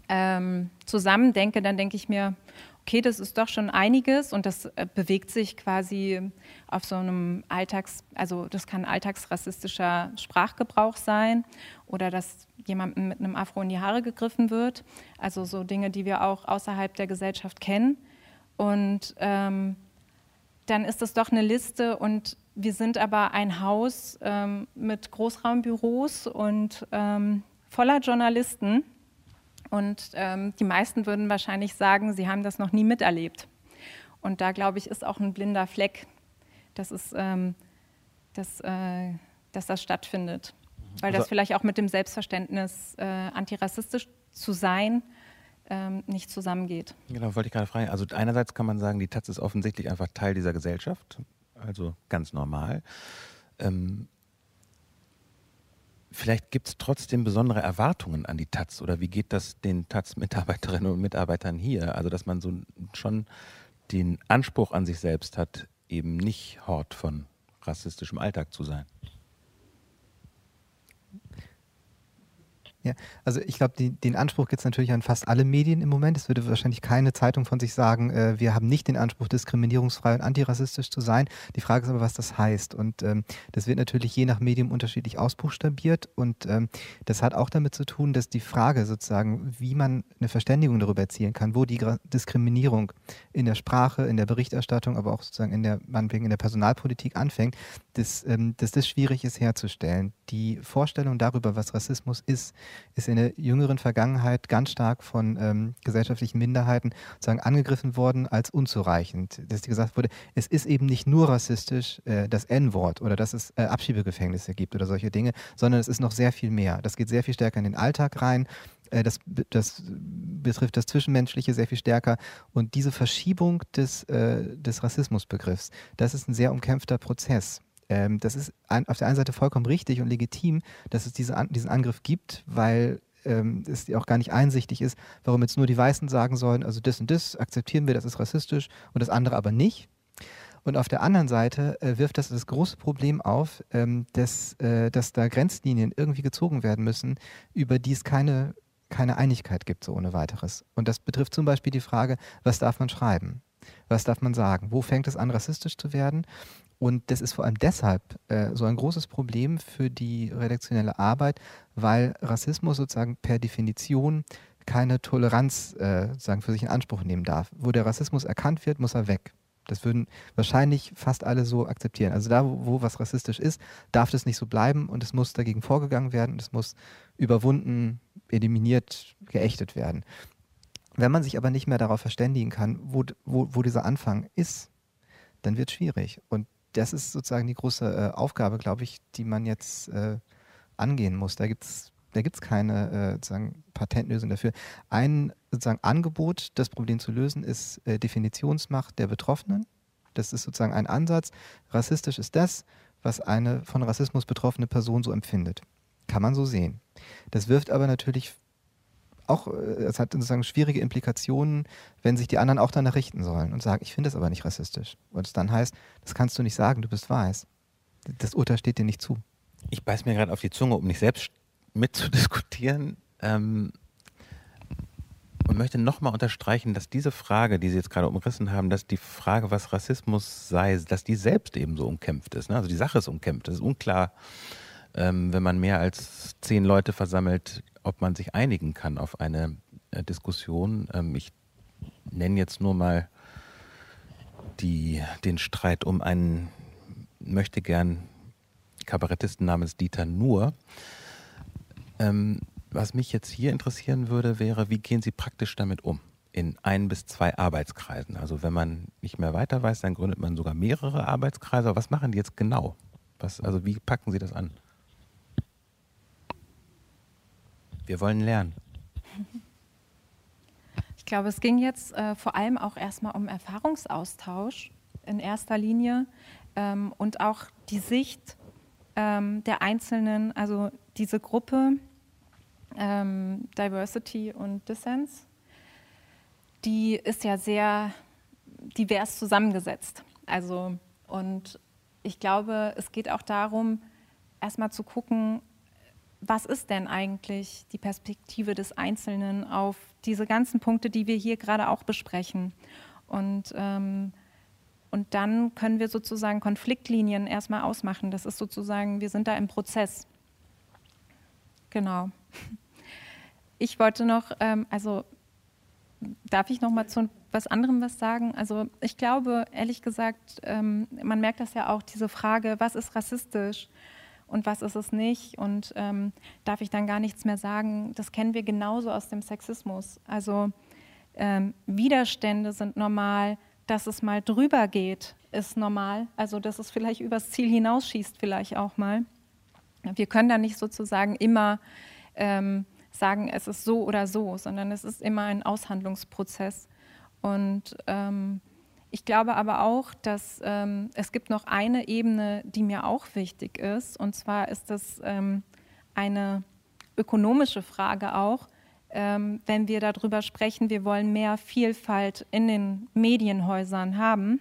ähm, zusammendenke, dann denke ich mir, okay, das ist doch schon einiges und das äh, bewegt sich quasi auf so einem Alltags, also das kann alltagsrassistischer Sprachgebrauch sein oder dass jemandem mit einem Afro in die Haare gegriffen wird, also so Dinge, die wir auch außerhalb der Gesellschaft kennen. Und ähm, dann ist das doch eine Liste und wir sind aber ein Haus ähm, mit Großraumbüros und ähm, voller Journalisten. Und ähm, die meisten würden wahrscheinlich sagen, sie haben das noch nie miterlebt. Und da, glaube ich, ist auch ein blinder Fleck, dass, es, ähm, dass, äh, dass das stattfindet. Weil das also vielleicht auch mit dem Selbstverständnis, äh, antirassistisch zu sein, ähm, nicht zusammengeht. Genau, wollte ich gerade fragen. Also einerseits kann man sagen, die Taz ist offensichtlich einfach Teil dieser Gesellschaft also ganz normal. Ähm, vielleicht gibt es trotzdem besondere Erwartungen an die Taz oder wie geht das den Taz-Mitarbeiterinnen und Mitarbeitern hier? Also dass man so schon den Anspruch an sich selbst hat, eben nicht Hort von rassistischem Alltag zu sein. Ja, also ich glaube, den Anspruch gibt es natürlich an fast alle Medien im Moment. Es würde wahrscheinlich keine Zeitung von sich sagen, äh, wir haben nicht den Anspruch, diskriminierungsfrei und antirassistisch zu sein. Die Frage ist aber, was das heißt. Und ähm, das wird natürlich je nach Medium unterschiedlich ausbuchstabiert. Und ähm, das hat auch damit zu tun, dass die Frage sozusagen, wie man eine Verständigung darüber erzielen kann, wo die Diskriminierung in der Sprache, in der Berichterstattung, aber auch sozusagen in der, meinetwegen in der Personalpolitik anfängt, dass, ähm, dass das schwierig ist herzustellen. Die Vorstellung darüber, was Rassismus ist, ist in der jüngeren Vergangenheit ganz stark von ähm, gesellschaftlichen Minderheiten sozusagen angegriffen worden als unzureichend. Dass gesagt wurde, es ist eben nicht nur rassistisch, äh, das N-Wort oder dass es äh, Abschiebegefängnisse gibt oder solche Dinge, sondern es ist noch sehr viel mehr. Das geht sehr viel stärker in den Alltag rein. Äh, das, das, betrifft das Zwischenmenschliche sehr viel stärker. Und diese Verschiebung des, äh, des Rassismusbegriffs, das ist ein sehr umkämpfter Prozess. Ähm, das ist ein, auf der einen Seite vollkommen richtig und legitim, dass es diese, diesen Angriff gibt, weil ähm, es auch gar nicht einsichtig ist, warum jetzt nur die Weißen sagen sollen, also das und das akzeptieren wir, das ist rassistisch und das andere aber nicht. Und auf der anderen Seite äh, wirft das das große Problem auf, ähm, dass, äh, dass da Grenzlinien irgendwie gezogen werden müssen, über die es keine, keine Einigkeit gibt, so ohne weiteres. Und das betrifft zum Beispiel die Frage, was darf man schreiben? Was darf man sagen? Wo fängt es an, rassistisch zu werden? Und das ist vor allem deshalb äh, so ein großes Problem für die redaktionelle Arbeit, weil Rassismus sozusagen per Definition keine Toleranz äh, sozusagen für sich in Anspruch nehmen darf. Wo der Rassismus erkannt wird, muss er weg. Das würden wahrscheinlich fast alle so akzeptieren. Also da, wo, wo was rassistisch ist, darf das nicht so bleiben und es muss dagegen vorgegangen werden und es muss überwunden, eliminiert, geächtet werden. Wenn man sich aber nicht mehr darauf verständigen kann, wo, wo, wo dieser Anfang ist, dann wird es schwierig. Und das ist sozusagen die große äh, Aufgabe, glaube ich, die man jetzt äh, angehen muss. Da gibt es da gibt's keine äh, sozusagen Patentlösung dafür. Ein sozusagen Angebot, das Problem zu lösen, ist äh, Definitionsmacht der Betroffenen. Das ist sozusagen ein Ansatz. Rassistisch ist das, was eine von Rassismus betroffene Person so empfindet. Kann man so sehen. Das wirft aber natürlich auch, äh, es hat sozusagen schwierige Implikationen, wenn sich die anderen auch danach richten sollen und sagen, ich finde es aber nicht rassistisch. Und es dann heißt, das kannst du nicht sagen, du bist weiß. Das Urteil steht dir nicht zu. Ich beiß mir gerade auf die Zunge, um nicht selbst mitzudiskutieren. Ähm, und möchte nochmal unterstreichen, dass diese Frage, die Sie jetzt gerade umrissen haben, dass die Frage, was Rassismus sei, dass die selbst eben so umkämpft ist. Ne? Also die Sache ist umkämpft. Es ist unklar, ähm, wenn man mehr als zehn Leute versammelt, ob man sich einigen kann auf eine äh, Diskussion. Ähm, ich nenne jetzt nur mal die, den Streit um einen möchte gern Kabarettisten namens Dieter Nuhr. Ähm, was mich jetzt hier interessieren würde, wäre, wie gehen Sie praktisch damit um? In ein bis zwei Arbeitskreisen. Also wenn man nicht mehr weiter weiß, dann gründet man sogar mehrere Arbeitskreise. Aber was machen die jetzt genau? Was, also wie packen Sie das an? Wir wollen lernen. Ich glaube, es ging jetzt äh, vor allem auch erstmal um Erfahrungsaustausch in erster Linie ähm, und auch die Sicht ähm, der Einzelnen, also diese Gruppe ähm, Diversity und Dissens, die ist ja sehr divers zusammengesetzt. Also und ich glaube, es geht auch darum, erstmal zu gucken, was ist denn eigentlich die Perspektive des Einzelnen auf diese ganzen Punkte, die wir hier gerade auch besprechen. Und, ähm, und dann können wir sozusagen Konfliktlinien erstmal ausmachen. Das ist sozusagen, wir sind da im Prozess. Genau. Ich wollte noch, ähm, also darf ich noch mal zu was anderem was sagen? Also ich glaube, ehrlich gesagt, ähm, man merkt das ja auch, diese Frage, was ist rassistisch? Und was ist es nicht und ähm, darf ich dann gar nichts mehr sagen. Das kennen wir genauso aus dem Sexismus. Also ähm, Widerstände sind normal, dass es mal drüber geht, ist normal. Also dass es vielleicht übers Ziel hinausschießt, vielleicht auch mal. Wir können da nicht sozusagen immer ähm, sagen, es ist so oder so, sondern es ist immer ein Aushandlungsprozess. Und ähm, ich glaube aber auch, dass ähm, es gibt noch eine Ebene, die mir auch wichtig ist. Und zwar ist das ähm, eine ökonomische Frage auch. Ähm, wenn wir darüber sprechen, wir wollen mehr Vielfalt in den Medienhäusern haben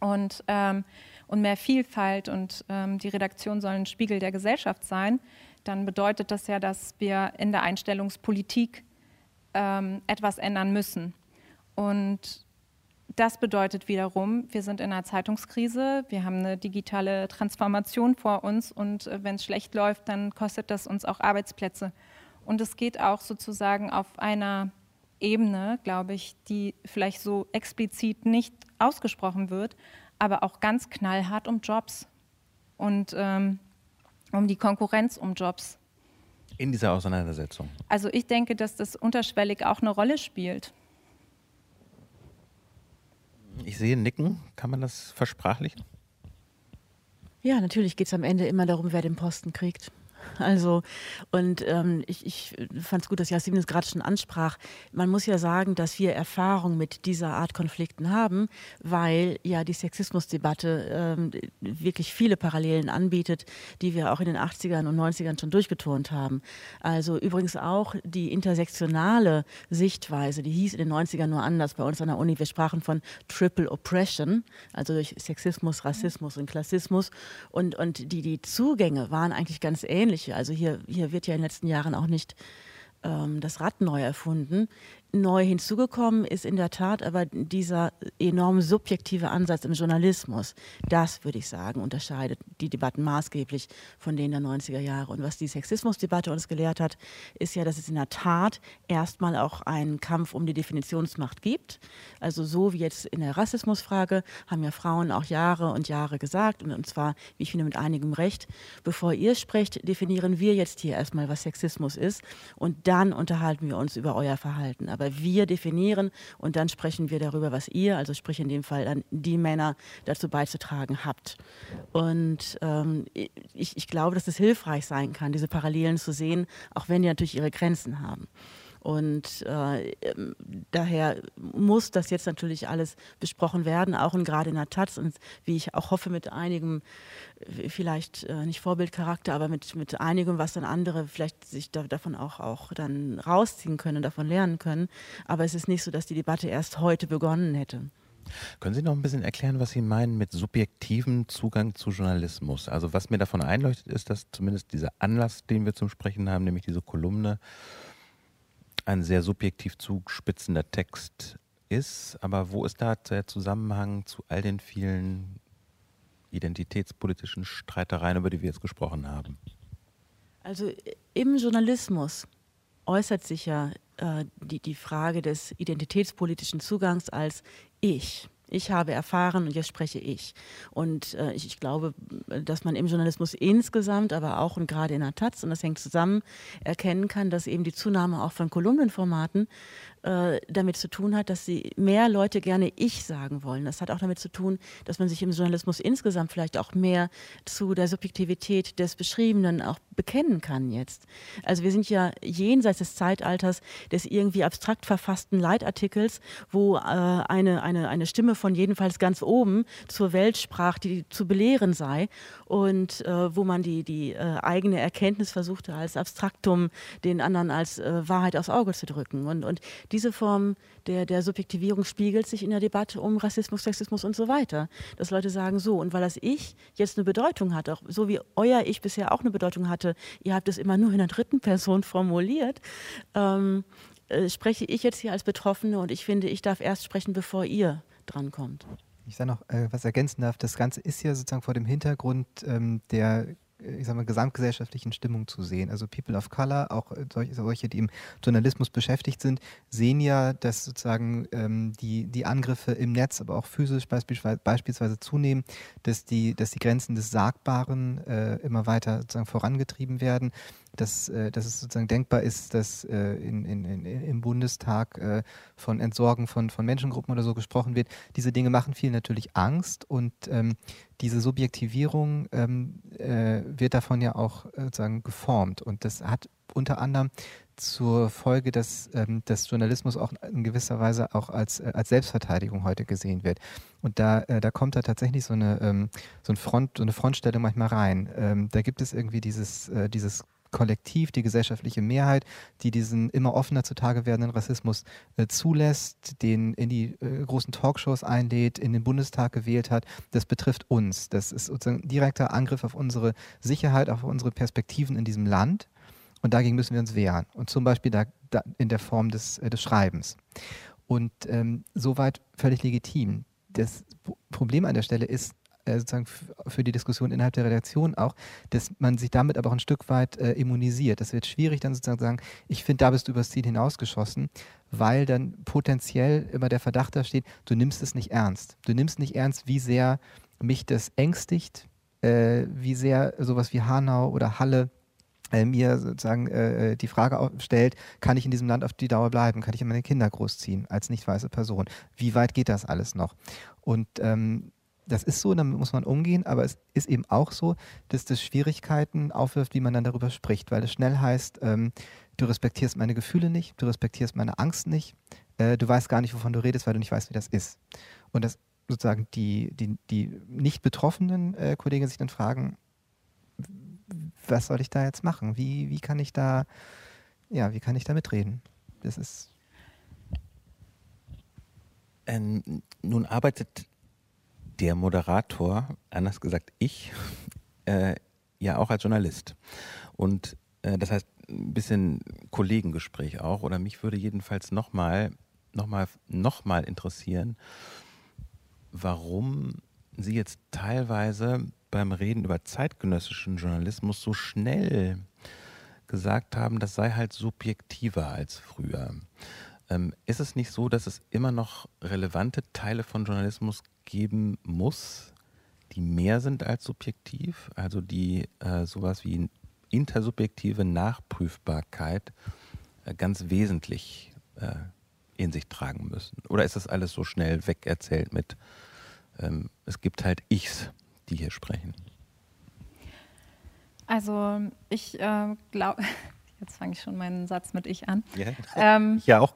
und, ähm, und mehr Vielfalt und ähm, die Redaktion soll ein Spiegel der Gesellschaft sein, dann bedeutet das ja, dass wir in der Einstellungspolitik ähm, etwas ändern müssen. Und das bedeutet wiederum, wir sind in einer Zeitungskrise, wir haben eine digitale Transformation vor uns und äh, wenn es schlecht läuft, dann kostet das uns auch Arbeitsplätze. Und es geht auch sozusagen auf einer Ebene, glaube ich, die vielleicht so explizit nicht ausgesprochen wird, aber auch ganz knallhart um Jobs. und ähm, um die Konkurrenz um Jobs. In dieser Auseinandersetzung. Also ich denke, dass das unterschwellig auch eine Rolle spielt. Ich sehe Nicken. Kann man das versprachlichen? Ja, natürlich geht es am Ende immer darum, wer den Posten kriegt. Also, und ähm, ich, ich fand es gut, dass Jasmin es gerade schon ansprach. Man muss ja sagen, dass wir Erfahrung mit dieser Art Konflikten haben, weil ja die Sexismusdebatte ähm, wirklich viele Parallelen anbietet, die wir auch in den 80ern und 90ern schon durchgeturnt haben. Also übrigens auch die intersektionale Sichtweise, die hieß in den 90ern nur anders bei uns an der Uni. Wir sprachen von Triple Oppression, also durch Sexismus, Rassismus und Klassismus. Und, und die, die Zugänge waren eigentlich ganz ähnlich Ähnliche. Also hier, hier wird ja in den letzten Jahren auch nicht ähm, das Rad neu erfunden. Neu hinzugekommen ist in der Tat aber dieser enorm subjektive Ansatz im Journalismus. Das, würde ich sagen, unterscheidet die Debatten maßgeblich von denen der 90er Jahre. Und was die Sexismusdebatte uns gelehrt hat, ist ja, dass es in der Tat erstmal auch einen Kampf um die Definitionsmacht gibt. Also so wie jetzt in der Rassismusfrage haben ja Frauen auch Jahre und Jahre gesagt, und zwar, wie ich finde, mit einigem Recht, bevor ihr sprecht, definieren wir jetzt hier erstmal, was Sexismus ist. Und dann unterhalten wir uns über euer Verhalten aber wir definieren und dann sprechen wir darüber, was ihr, also sprich in dem Fall dann die Männer, dazu beizutragen habt. Und ähm, ich, ich glaube, dass es hilfreich sein kann, diese Parallelen zu sehen, auch wenn die natürlich ihre Grenzen haben. Und äh, ähm, daher muss das jetzt natürlich alles besprochen werden, auch und gerade in der Taz und wie ich auch hoffe mit einigem, äh, vielleicht äh, nicht Vorbildcharakter, aber mit, mit einigem, was dann andere vielleicht sich da, davon auch, auch dann rausziehen können, davon lernen können. Aber es ist nicht so, dass die Debatte erst heute begonnen hätte. Können Sie noch ein bisschen erklären, was Sie meinen mit subjektivem Zugang zu Journalismus? Also was mir davon einleuchtet, ist, dass zumindest dieser Anlass, den wir zum Sprechen haben, nämlich diese Kolumne, ein sehr subjektiv zuspitzender Text ist, aber wo ist da der Zusammenhang zu all den vielen identitätspolitischen Streitereien, über die wir jetzt gesprochen haben? Also im Journalismus äußert sich ja äh, die, die Frage des identitätspolitischen Zugangs als Ich. Ich habe erfahren und jetzt spreche ich. Und äh, ich, ich, glaube, dass man im Journalismus insgesamt, aber auch und gerade in der Taz, und das hängt zusammen, erkennen kann, dass eben die Zunahme auch von Kolumnenformaten äh, damit zu tun hat, dass sie mehr Leute gerne ich sagen wollen. Das hat auch damit zu tun, dass man sich im Journalismus insgesamt vielleicht auch mehr zu der Subjektivität des Beschriebenen auch bekennen kann jetzt. Also wir sind ja jenseits des Zeitalters des irgendwie abstrakt verfassten Leitartikels, wo äh, eine, eine, eine Stimme von jedenfalls ganz oben zur Welt sprach, die zu belehren sei und äh, wo man die, die äh, eigene Erkenntnis versuchte als Abstraktum den anderen als äh, Wahrheit aufs Auge zu drücken. Und, und diese Form der, der Subjektivierung spiegelt sich in der Debatte um Rassismus, Sexismus und so weiter. Dass Leute sagen, so, und weil das Ich jetzt eine Bedeutung hat, auch so wie euer Ich bisher auch eine Bedeutung hatte, ihr habt es immer nur in der dritten Person formuliert, ähm, äh, spreche ich jetzt hier als Betroffene und ich finde, ich darf erst sprechen, bevor ihr drankommt. Ich sage noch äh, was ergänzen darf. Das Ganze ist ja sozusagen vor dem Hintergrund ähm, der ich sag mal, gesamtgesellschaftlichen Stimmung zu sehen. Also People of Color, auch äh, solche, die im Journalismus beschäftigt sind, sehen ja, dass sozusagen ähm, die, die Angriffe im Netz, aber auch physisch beispielsweise, beispielsweise zunehmen, dass die, dass die Grenzen des Sagbaren äh, immer weiter sozusagen vorangetrieben werden dass, äh, dass es sozusagen denkbar ist, dass äh, in, in, in, im Bundestag äh, von Entsorgen von, von Menschengruppen oder so gesprochen wird. Diese Dinge machen vielen natürlich Angst und ähm, diese Subjektivierung ähm, äh, wird davon ja auch sozusagen geformt. Und das hat unter anderem zur Folge, dass, ähm, dass Journalismus auch in gewisser Weise auch als, als Selbstverteidigung heute gesehen wird. Und da, äh, da kommt da tatsächlich so eine, ähm, so, ein Front, so eine Frontstellung manchmal rein. Ähm, da gibt es irgendwie dieses, äh, dieses Kollektiv, die gesellschaftliche Mehrheit, die diesen immer offener zutage werdenden Rassismus äh, zulässt, den in die äh, großen Talkshows einlädt, in den Bundestag gewählt hat, das betrifft uns. Das ist sozusagen ein direkter Angriff auf unsere Sicherheit, auf unsere Perspektiven in diesem Land. Und dagegen müssen wir uns wehren. Und zum Beispiel da, da in der Form des, äh, des Schreibens. Und ähm, soweit völlig legitim. Das Problem an der Stelle ist, sozusagen für die Diskussion innerhalb der Redaktion auch, dass man sich damit aber auch ein Stück weit äh, immunisiert. Das wird schwierig dann sozusagen zu sagen, ich finde, da bist du übers Ziel hinausgeschossen, weil dann potenziell immer der Verdacht da steht, du nimmst es nicht ernst. Du nimmst nicht ernst, wie sehr mich das ängstigt, äh, wie sehr sowas wie Hanau oder Halle äh, mir sozusagen äh, äh die Frage stellt, kann ich in diesem Land auf die Dauer bleiben? Kann ich meine Kinder großziehen als nicht weiße Person? Wie weit geht das alles noch? Und ähm, das ist so, damit muss man umgehen, aber es ist eben auch so, dass das Schwierigkeiten aufwirft, wie man dann darüber spricht, weil es schnell heißt, ähm, du respektierst meine Gefühle nicht, du respektierst meine Angst nicht, äh, du weißt gar nicht, wovon du redest, weil du nicht weißt, wie das ist. Und das sozusagen die, die, die nicht betroffenen äh, Kollegen sich dann fragen, was soll ich da jetzt machen? Wie, wie kann ich da, ja, wie kann ich da mitreden? Das ist. Ähm, nun arbeitet der Moderator, anders gesagt ich, äh, ja auch als Journalist. Und äh, das heißt, ein bisschen Kollegengespräch auch. Oder mich würde jedenfalls nochmal noch mal, noch mal interessieren, warum Sie jetzt teilweise beim Reden über zeitgenössischen Journalismus so schnell gesagt haben, das sei halt subjektiver als früher. Ähm, ist es nicht so, dass es immer noch relevante Teile von Journalismus geben muss, die mehr sind als subjektiv, also die äh, sowas wie intersubjektive Nachprüfbarkeit äh, ganz wesentlich äh, in sich tragen müssen? Oder ist das alles so schnell wegerzählt mit, ähm, es gibt halt Ichs, die hier sprechen? Also ich äh, glaube, jetzt fange ich schon meinen Satz mit Ich an. Ja, ähm, ja auch.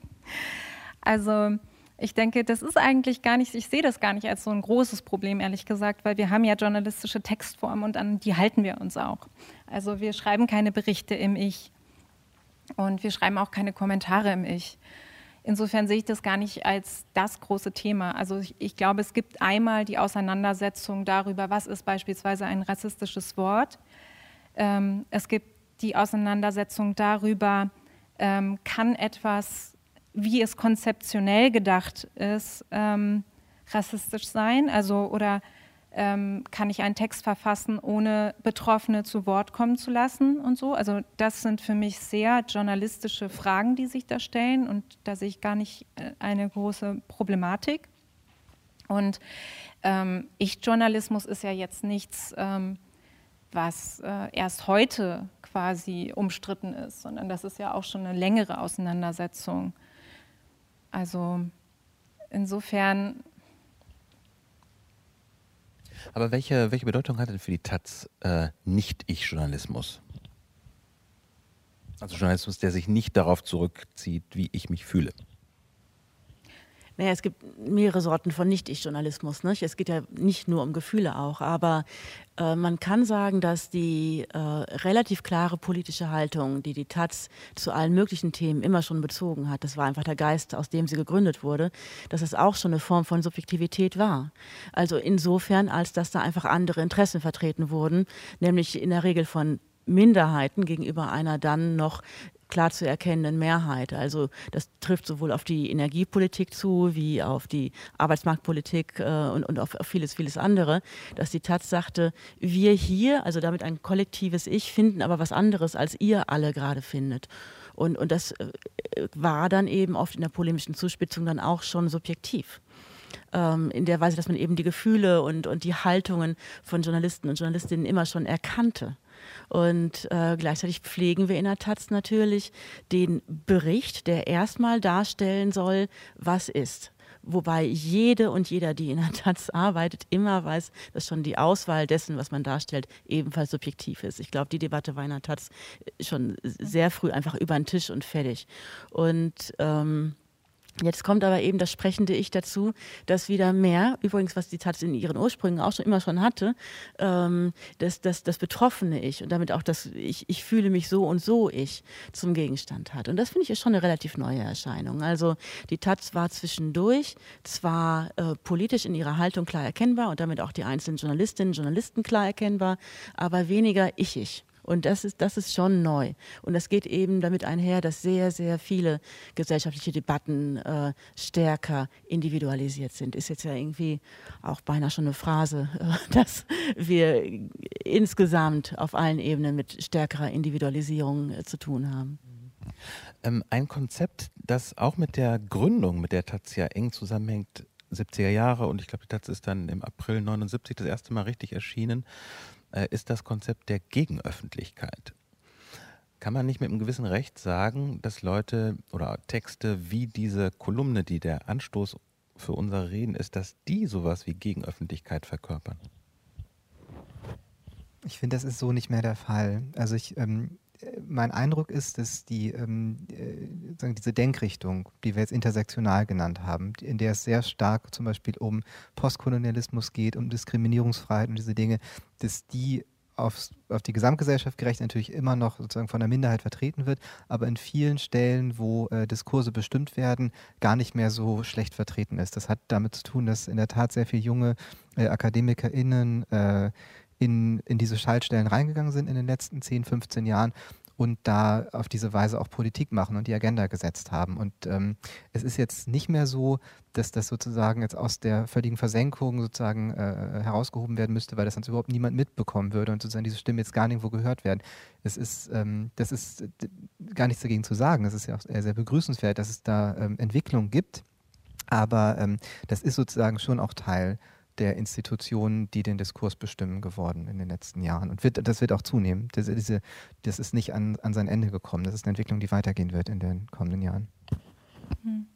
also ich denke, das ist eigentlich gar nicht, ich sehe das gar nicht als so ein großes Problem, ehrlich gesagt, weil wir haben ja journalistische Textformen und an die halten wir uns auch. Also wir schreiben keine Berichte im Ich und wir schreiben auch keine Kommentare im Ich. Insofern sehe ich das gar nicht als das große Thema. Also ich, ich, glaube, es gibt einmal die Auseinandersetzung darüber, was ist beispielsweise ein rassistisches Wort. Ähm, es gibt die Auseinandersetzung darüber, ähm, kann etwas, wie es konzeptionell gedacht ist, ähm, rassistisch sein? Also oder ähm, kann ich einen Text verfassen, ohne Betroffene zu Wort kommen zu lassen und so. Also das sind für mich sehr journalistische Fragen, die sich da stellen und da sehe ich gar nicht äh, eine große Problematik. Und ähm, Ich-Journalismus ist ja jetzt nichts, ähm, was äh, erst heute quasi umstritten ist, sondern das ist ja auch schon eine längere Auseinandersetzung. Also insofern aber welche, welche Bedeutung hat denn für die Taz äh, Nicht-Ich-Journalismus? Also Journalismus, der sich nicht darauf zurückzieht, wie ich mich fühle. Naja, es gibt mehrere Sorten von Nicht-Ich-Journalismus. Nicht? Es geht ja nicht nur um Gefühle auch, aber äh, man kann sagen, dass die äh, relativ klare politische Haltung, die die Taz zu allen möglichen Themen immer schon bezogen hat, das war einfach der Geist, aus dem sie gegründet wurde, dass es auch schon eine Form von Subjektivität war. Also insofern, als dass da einfach andere Interessen vertreten wurden, nämlich in der Regel von Minderheiten gegenüber einer dann noch klar zu erkennenden Mehrheit. Also das trifft sowohl auf die Energiepolitik zu, wie auf die Arbeitsmarktpolitik äh, und, und auf, auf, vieles, vieles andere, dass die Taz sagte, wir hier, also damit ein kollektives Ich, finden aber was anderes, als ihr alle gerade findet. Und, und das äh, war dann eben oft in der polemischen Zuspitzung dann auch schon subjektiv ähm, in der Weise, dass man eben die Gefühle und, und die Haltungen von Journalisten und Journalistinnen immer schon erkannte. Und äh, gleichzeitig pflegen wir in der Taz natürlich den Bericht, der erstmal darstellen soll, was ist. Wobei jede und jeder, die in der Taz arbeitet, immer weiß, dass schon die Auswahl dessen, was man darstellt, ebenfalls subjektiv ist. Ich glaube, die Debatte war in der Taz schon sehr früh einfach über den Tisch und fertig. Und ähm, Jetzt kommt aber eben das sprechende Ich dazu, dass wieder mehr, übrigens was die Taz in ihren Ursprüngen auch schon immer schon hatte, ähm, dass das, das betroffene Ich und damit auch das ich, ich fühle mich so und so Ich zum Gegenstand hat. Und das finde ich ist schon eine relativ neue Erscheinung. Also die Taz war zwischendurch zwar äh, politisch in ihrer Haltung klar erkennbar und damit auch die einzelnen Journalistinnen und Journalisten klar erkennbar, aber weniger ich-ich. Und das ist, das ist schon neu. Und das geht eben damit einher, dass sehr, sehr viele gesellschaftliche Debatten äh, stärker individualisiert sind. Ist jetzt ja irgendwie auch beinahe schon eine Phrase, äh, dass wir insgesamt auf allen Ebenen mit stärkerer Individualisierung äh, zu tun haben. Ähm, ein Konzept, das auch mit der Gründung, mit der Taz eng zusammenhängt, 70er Jahre und ich glaube, die Taz ist dann im April 79 das erste Mal richtig erschienen, ist das Konzept der Gegenöffentlichkeit. Kann man nicht mit einem gewissen Recht sagen, dass Leute oder Texte wie diese Kolumne, die der Anstoß für unser Reden ist, dass die sowas wie Gegenöffentlichkeit verkörpern? Ich finde, das ist so nicht mehr der Fall. Also ich, ähm, mein Eindruck ist, dass die, ähm, äh, diese Denkrichtung, die wir jetzt intersektional genannt haben, in der es sehr stark zum Beispiel um Postkolonialismus geht, um Diskriminierungsfreiheit und diese Dinge, dass die aufs, auf die Gesamtgesellschaft gerecht natürlich immer noch sozusagen von der Minderheit vertreten wird, aber in vielen Stellen, wo äh, Diskurse bestimmt werden, gar nicht mehr so schlecht vertreten ist. Das hat damit zu tun, dass in der Tat sehr viele junge äh, AkademikerInnen äh, in, in diese Schaltstellen reingegangen sind in den letzten 10, 15 Jahren und da auf diese Weise auch Politik machen und die Agenda gesetzt haben. Und ähm, es ist jetzt nicht mehr so, dass das sozusagen jetzt aus der völligen Versenkung sozusagen äh, herausgehoben werden müsste, weil das sonst überhaupt niemand mitbekommen würde und sozusagen diese Stimmen jetzt gar nirgendwo gehört werden. Es ist, ähm, das ist gar nichts dagegen zu sagen. Das ist ja auch sehr begrüßenswert, dass es da ähm, Entwicklungen gibt. Aber ähm, das ist sozusagen schon auch Teil der Institutionen, die den Diskurs bestimmen, geworden in den letzten Jahren. Und wird, das wird auch zunehmen. Das, diese, das ist nicht an, an sein Ende gekommen. Das ist eine Entwicklung, die weitergehen wird in den kommenden Jahren. Hm.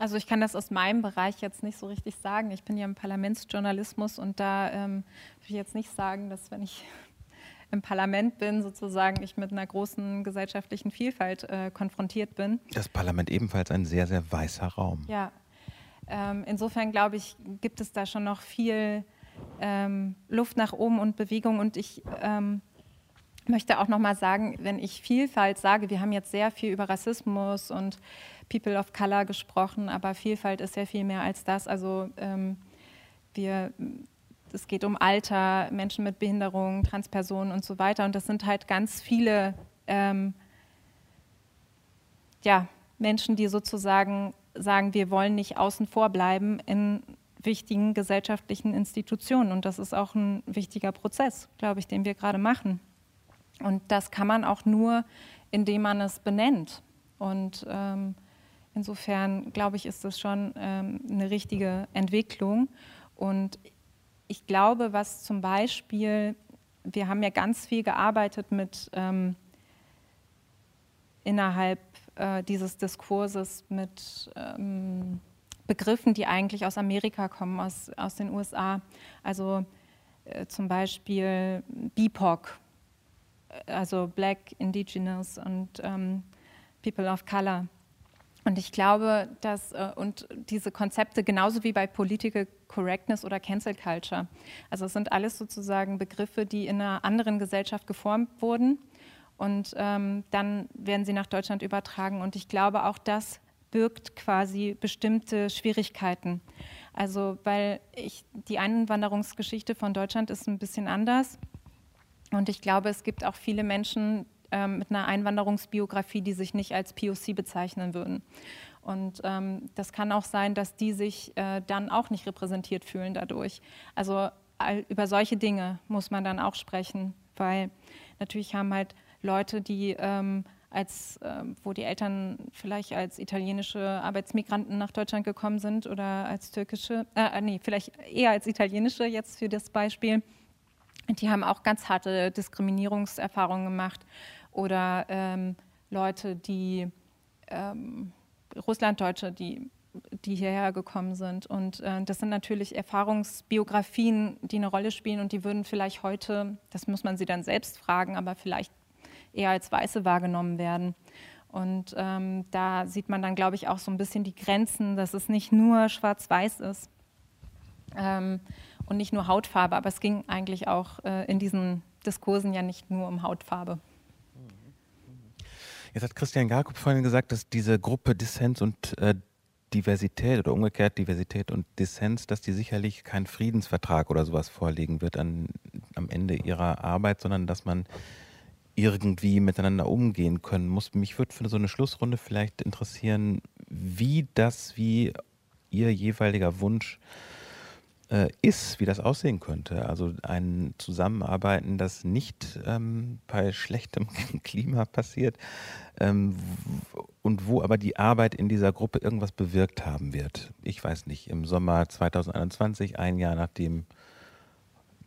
Also ich kann das aus meinem Bereich jetzt nicht so richtig sagen. Ich bin ja im Parlamentsjournalismus und da ähm, will ich jetzt nicht sagen, dass wenn ich im Parlament bin, sozusagen ich mit einer großen gesellschaftlichen Vielfalt äh, konfrontiert bin. Das Parlament ebenfalls ein sehr, sehr weißer Raum. Ja, ähm, insofern glaube ich, gibt es da schon noch viel ähm, Luft nach oben und Bewegung. Und ich ähm, möchte auch noch mal sagen, wenn ich Vielfalt sage, wir haben jetzt sehr viel über Rassismus und People of Color gesprochen, aber Vielfalt ist sehr viel mehr als das. Also ähm, wir, es geht um Alter, Menschen mit Behinderung, Transpersonen und so weiter. Und das sind halt ganz viele ähm, ja, Menschen, die sozusagen sagen, wir wollen nicht außen vor bleiben in wichtigen gesellschaftlichen Institutionen. Und das ist auch ein wichtiger Prozess, glaube ich, den wir gerade machen. Und das kann man auch nur, indem man es benennt. Und ähm, insofern, glaube ich, ist das schon ähm, eine richtige Entwicklung. Und ich glaube, was zum Beispiel, wir haben ja ganz viel gearbeitet mit ähm, innerhalb äh, dieses Diskurses mit ähm, Begriffen, die eigentlich aus Amerika kommen, aus, aus den USA. Also äh, zum Beispiel BIPOC, also Black, Indigenous und ähm, People of Color. Und ich glaube, dass äh, und diese Konzepte genauso wie bei Political Correctness oder Cancel Culture, also es sind alles sozusagen Begriffe, die in einer anderen Gesellschaft geformt wurden und ähm, dann werden sie nach Deutschland übertragen. Und ich glaube, auch das birgt quasi bestimmte Schwierigkeiten. Also, weil ich, die Einwanderungsgeschichte von Deutschland ist ein bisschen anders. Und ich glaube, es gibt auch viele Menschen ähm, mit einer Einwanderungsbiografie, die sich nicht als POC bezeichnen würden. Und ähm, das kann auch sein, dass die sich äh, dann auch nicht repräsentiert fühlen dadurch. Also all, über solche Dinge muss man dann auch sprechen, weil natürlich haben halt Leute, die ähm, als, äh, wo die Eltern vielleicht als italienische Arbeitsmigranten nach Deutschland gekommen sind oder als türkische, äh, äh, nee, vielleicht eher als italienische jetzt für das Beispiel. Die haben auch ganz harte Diskriminierungserfahrungen gemacht oder ähm, Leute, die ähm, Russlanddeutsche, die die hierher gekommen sind. Und äh, das sind natürlich Erfahrungsbiografien, die eine Rolle spielen und die würden vielleicht heute, das muss man sie dann selbst fragen, aber vielleicht eher als Weiße wahrgenommen werden. Und ähm, da sieht man dann, glaube ich, auch so ein bisschen die Grenzen, dass es nicht nur schwarz-weiß ist ähm, und nicht nur Hautfarbe, aber es ging eigentlich auch äh, in diesen Diskursen ja nicht nur um Hautfarbe. Jetzt hat Christian Jakob vorhin gesagt, dass diese Gruppe Dissens und äh, Diversität oder umgekehrt Diversität und Dissens, dass die sicherlich keinen Friedensvertrag oder sowas vorlegen wird an, am Ende ihrer Arbeit, sondern dass man irgendwie miteinander umgehen können muss. Mich würde für so eine Schlussrunde vielleicht interessieren, wie das, wie Ihr jeweiliger Wunsch äh, ist, wie das aussehen könnte. Also ein Zusammenarbeiten, das nicht ähm, bei schlechtem Klima passiert, ähm, und wo aber die Arbeit in dieser Gruppe irgendwas bewirkt haben wird. Ich weiß nicht, im Sommer 2021, ein Jahr nachdem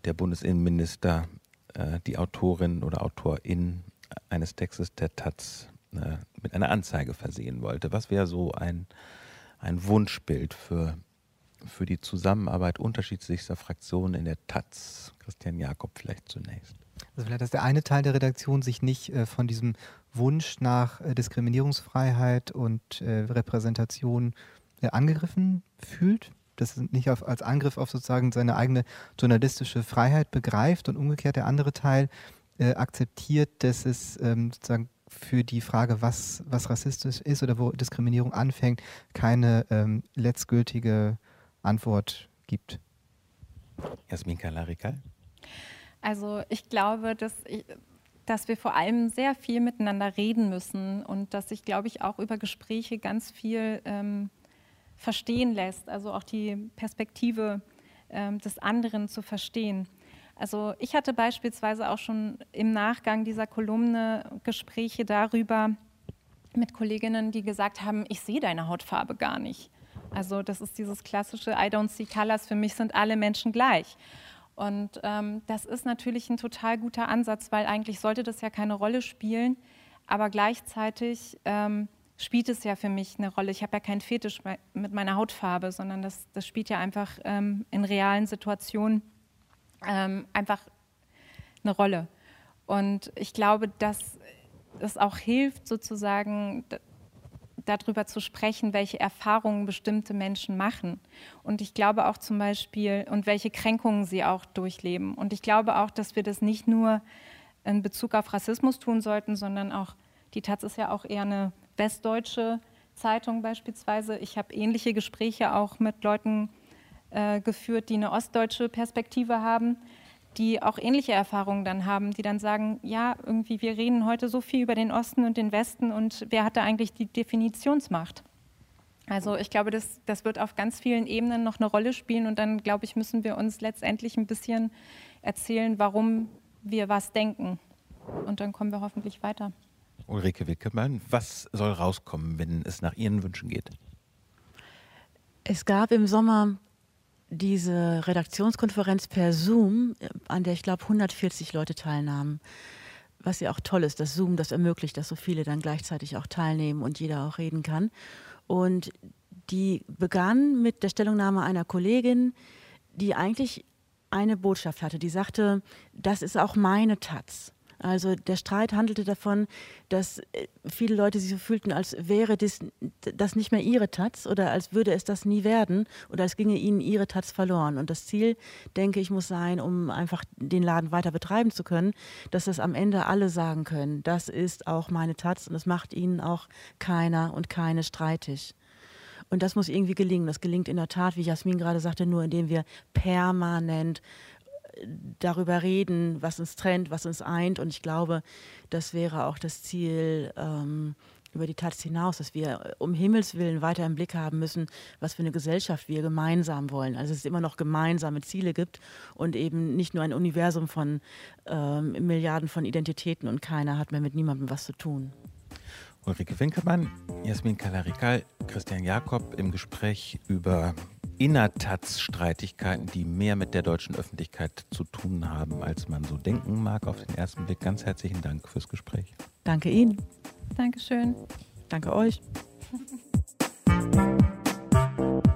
der Bundesinnenminister äh, die Autorin oder Autorin eines Textes der Taz äh, mit einer Anzeige versehen wollte. Was wäre so ein, ein Wunschbild für, für die Zusammenarbeit unterschiedlichster Fraktionen in der Taz? Christian Jakob vielleicht zunächst. Also vielleicht, dass der eine Teil der Redaktion sich nicht äh, von diesem Wunsch nach äh, Diskriminierungsfreiheit und äh, Repräsentation äh, angegriffen fühlt, das nicht auf, als Angriff auf sozusagen seine eigene journalistische Freiheit begreift und umgekehrt der andere Teil äh, akzeptiert, dass es ähm, sozusagen für die Frage, was, was rassistisch ist oder wo Diskriminierung anfängt, keine ähm, letztgültige Antwort gibt. Jasmin Kalarikal? Also ich glaube, dass, ich, dass wir vor allem sehr viel miteinander reden müssen und dass sich, glaube ich, auch über Gespräche ganz viel ähm, verstehen lässt, also auch die Perspektive ähm, des anderen zu verstehen. Also ich hatte beispielsweise auch schon im Nachgang dieser Kolumne Gespräche darüber mit Kolleginnen, die gesagt haben, ich sehe deine Hautfarbe gar nicht. Also das ist dieses klassische I don't see colors, für mich sind alle Menschen gleich. Und ähm, das ist natürlich ein total guter Ansatz, weil eigentlich sollte das ja keine Rolle spielen, aber gleichzeitig ähm, spielt es ja für mich eine Rolle. Ich habe ja keinen Fetisch mit meiner Hautfarbe, sondern das, das spielt ja einfach ähm, in realen Situationen ähm, einfach eine Rolle. Und ich glaube, dass es auch hilft, sozusagen darüber zu sprechen, welche Erfahrungen bestimmte Menschen machen. Und ich glaube auch zum Beispiel, und welche Kränkungen sie auch durchleben. Und ich glaube auch, dass wir das nicht nur in Bezug auf Rassismus tun sollten, sondern auch, die Taz ist ja auch eher eine westdeutsche Zeitung beispielsweise. Ich habe ähnliche Gespräche auch mit Leuten äh, geführt, die eine ostdeutsche Perspektive haben, die auch ähnliche Erfahrungen dann haben, die dann sagen, ja, irgendwie wir reden heute so viel über den Osten und den Westen und wer hat da eigentlich die Definitionsmacht? Also ich glaube, das, das wird auf ganz vielen Ebenen noch eine Rolle spielen und dann, glaube ich, müssen wir uns letztendlich ein bisschen erzählen, warum wir was denken. Und dann kommen wir hoffentlich weiter. Ulrike Wickemann, was soll rauskommen, wenn es nach Ihren Wünschen geht? Es gab im Sommer diese Redaktionskonferenz per Zoom, an der ich glaube 140 Leute teilnahmen. Was ja auch toll ist, dass Zoom das ermöglicht, dass so viele dann gleichzeitig auch teilnehmen und jeder auch reden kann. Und die begann mit der Stellungnahme einer Kollegin, die eigentlich eine Botschaft hatte. Die sagte, das ist auch meine Taz. Also der Streit handelte davon, dass äh, viele Leute sich so fühlten, als wäre das, das nicht mehr ihre Taz oder als würde es das nie werden oder als ginge ihnen ihre Taz verloren. Und das Ziel, denke ich, muss sein, um einfach den Laden weiter betreiben zu können, dass das am Ende alle sagen können, das ist auch meine Taz und das macht ihnen auch keiner und keine streitig. Und das muss irgendwie gelingen. Das gelingt in der Tat, wie Jasmin gerade sagte, nur indem wir permanent darüber reden, was uns trennt, was uns eint. Und ich glaube, das wäre auch das Ziel ähm, über die Taz hinaus, dass wir um Himmels Willen weiter im Blick haben müssen, was für eine Gesellschaft wir gemeinsam wollen. Also dass es immer noch gemeinsame Ziele gibt und eben nicht nur ein Universum von ähm, Milliarden von Identitäten und keiner hat mehr mit niemandem was zu tun. Ulrike Winkelmann, Jasmin Kalarikal, Christian Jakob im Gespräch über Innertatz-Streitigkeiten, die mehr mit der deutschen Öffentlichkeit zu tun haben, als man so denken mag. Auf den ersten Blick ganz herzlichen Dank fürs Gespräch. Danke Ihnen. Dankeschön. Danke euch.